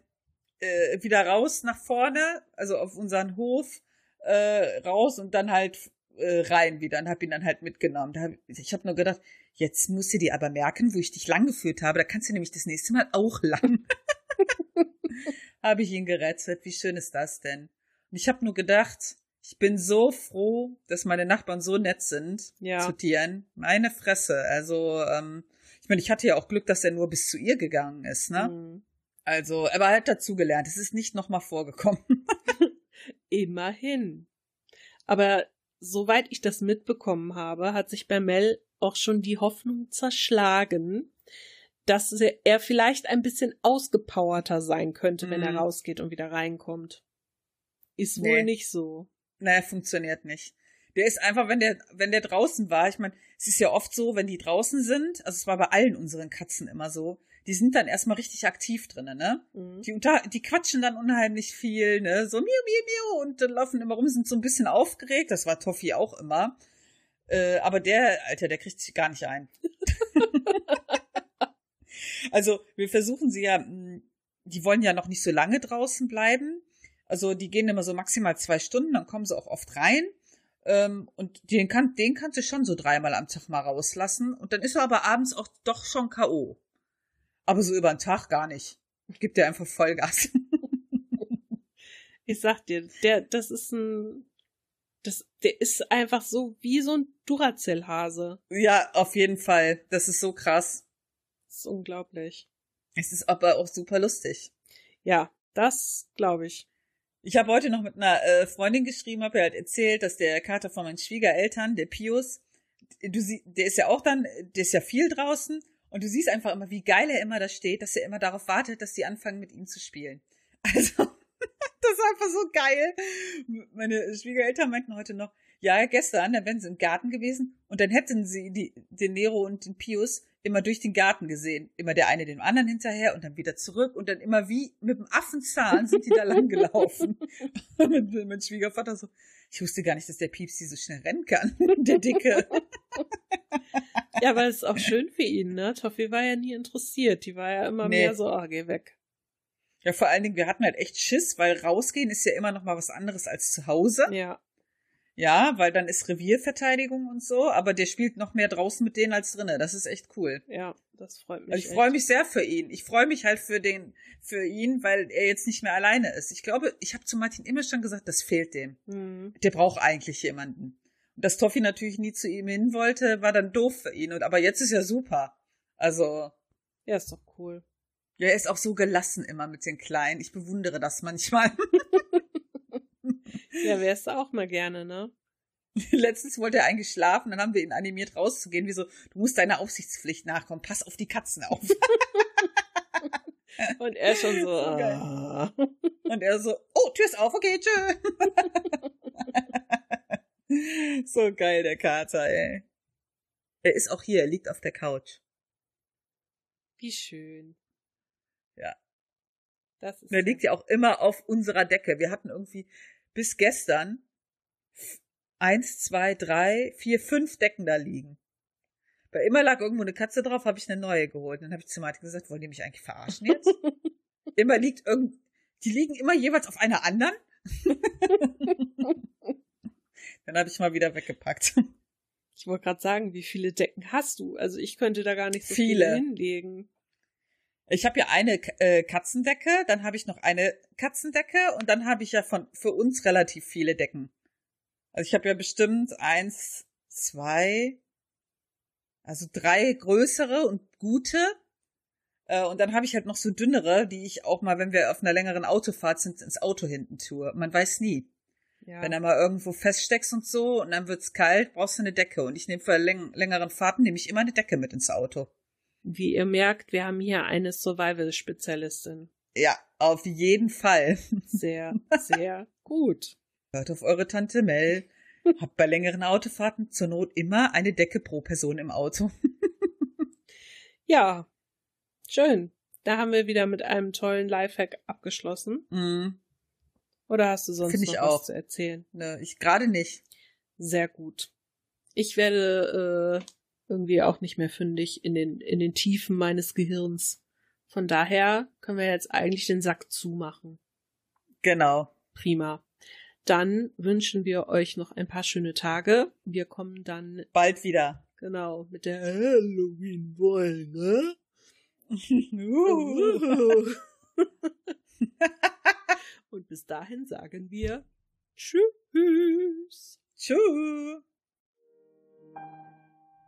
äh, wieder raus nach vorne, also auf unseren Hof äh, raus und dann halt äh, rein wieder und habe ihn dann halt mitgenommen. Da hab, ich habe nur gedacht, jetzt musst du dir aber merken, wo ich dich lang geführt habe. Da kannst du nämlich das nächste Mal auch lang. habe ich ihn gerettet. Wie schön ist das denn? Und ich habe nur gedacht, ich bin so froh, dass meine Nachbarn so nett sind ja. zu Tieren. Meine Fresse. Also, ähm, ich meine, ich hatte ja auch Glück, dass er nur bis zu ihr gegangen ist, ne? Mhm. Also, er war halt dazugelernt. Es ist nicht nochmal vorgekommen. Immerhin. Aber soweit ich das mitbekommen habe, hat sich bei Mel auch schon die Hoffnung zerschlagen, dass er vielleicht ein bisschen ausgepowerter sein könnte, wenn er mhm. rausgeht und wieder reinkommt. Ist nee. wohl nicht so. Naja, funktioniert nicht. Der ist einfach, wenn der, wenn der draußen war, ich meine, es ist ja oft so, wenn die draußen sind, also es war bei allen unseren Katzen immer so, die sind dann erstmal richtig aktiv drinnen, ne? Mhm. Die, unter, die quatschen dann unheimlich viel, ne? So miau, miau, miau und dann laufen immer rum, sind so ein bisschen aufgeregt. Das war Toffi auch immer. Äh, aber der, Alter, der kriegt sich gar nicht ein. also wir versuchen sie ja, hm, die wollen ja noch nicht so lange draußen bleiben. Also die gehen immer so maximal zwei Stunden, dann kommen sie auch oft rein. Ähm, und den, kann, den kannst du schon so dreimal am Tag mal rauslassen. Und dann ist er aber abends auch doch schon K.O. Aber so über den Tag gar nicht. Gibt dir einfach Vollgas. ich sag dir, der, das ist ein, das, der ist einfach so wie so ein Duracell-Hase. Ja, auf jeden Fall. Das ist so krass. Das ist unglaublich. Es ist aber auch super lustig. Ja, das glaube ich. Ich habe heute noch mit einer äh, Freundin geschrieben, habe ihr halt erzählt, dass der Kater von meinen Schwiegereltern, der Pius, du sie, der ist ja auch dann, der ist ja viel draußen und du siehst einfach immer, wie geil er immer da steht, dass er immer darauf wartet, dass die anfangen mit ihm zu spielen. Also, das ist einfach so geil. Meine Schwiegereltern meinten heute noch, ja, gestern, da wären sie im Garten gewesen und dann hätten sie die, den Nero und den Pius immer durch den Garten gesehen. Immer der eine dem anderen hinterher und dann wieder zurück und dann immer wie mit dem Affenzahn sind die da lang gelaufen. und mein Schwiegervater so, ich wusste gar nicht, dass der Piepsi so schnell rennen kann, der Dicke. ja, aber es ist auch schön für ihn, ne? Toffi war ja nie interessiert. Die war ja immer nee. mehr so, ah, oh, geh weg. Ja, vor allen Dingen, wir hatten halt echt Schiss, weil rausgehen ist ja immer noch mal was anderes als zu Hause. Ja. Ja, weil dann ist Revierverteidigung und so, aber der spielt noch mehr draußen mit denen als drinnen. Das ist echt cool. Ja, das freut mich. Also ich freue mich sehr für ihn. Ich freue mich halt für den, für ihn, weil er jetzt nicht mehr alleine ist. Ich glaube, ich habe zu Martin immer schon gesagt, das fehlt dem. Mhm. Der braucht eigentlich jemanden. Und dass Toffi natürlich nie zu ihm hin wollte, war dann doof für ihn. Und aber jetzt ist ja super. Also. Ja, ist doch cool. Ja, er ist auch so gelassen immer mit den Kleinen. Ich bewundere das manchmal. Ja, wärst du auch mal gerne, ne? Letztens wollte er eigentlich schlafen, dann haben wir ihn animiert rauszugehen, wie so, du musst deiner Aufsichtspflicht nachkommen, pass auf die Katzen auf. Und er schon so. Ah. Und er so, oh, Tür ist auf, okay, tschö. so geil, der Kater, ey. Er ist auch hier, er liegt auf der Couch. Wie schön. Ja. Das ist Der liegt ja auch immer auf unserer Decke. Wir hatten irgendwie bis gestern eins, zwei, drei, vier, fünf Decken da liegen. Bei immer lag irgendwo eine Katze drauf, habe ich eine neue geholt. Dann habe ich zu Martin gesagt, wollen die mich eigentlich verarschen jetzt? immer liegt irgend, die liegen immer jeweils auf einer anderen. Dann habe ich mal wieder weggepackt. Ich wollte gerade sagen, wie viele Decken hast du? Also ich könnte da gar nicht so Viele. viele hinlegen. Ich habe ja eine äh, Katzendecke, dann habe ich noch eine Katzendecke und dann habe ich ja von für uns relativ viele Decken. Also ich habe ja bestimmt eins, zwei, also drei größere und gute. Äh, und dann habe ich halt noch so dünnere, die ich auch mal, wenn wir auf einer längeren Autofahrt sind, ins Auto hinten tue. Man weiß nie. Ja. Wenn du mal irgendwo feststeckst und so und dann wird's kalt, brauchst du eine Decke. Und ich nehme für läng längeren Fahrten nehme ich immer eine Decke mit ins Auto. Wie ihr merkt, wir haben hier eine Survival-Spezialistin. Ja, auf jeden Fall. Sehr, sehr gut. Hört auf eure Tante Mel. Habt bei längeren Autofahrten zur Not immer eine Decke pro Person im Auto. Ja, schön. Da haben wir wieder mit einem tollen Lifehack abgeschlossen. Mm, Oder hast du sonst Find noch auch. was zu erzählen? ne, ich gerade nicht. Sehr gut. Ich werde äh, irgendwie auch nicht mehr fündig in den, in den Tiefen meines Gehirns. Von daher können wir jetzt eigentlich den Sack zumachen. Genau. Prima. Dann wünschen wir euch noch ein paar schöne Tage. Wir kommen dann Bald wieder. genau mit der Halloween-Folge. Uh. Und bis dahin sagen wir Tschüss. Tschüss.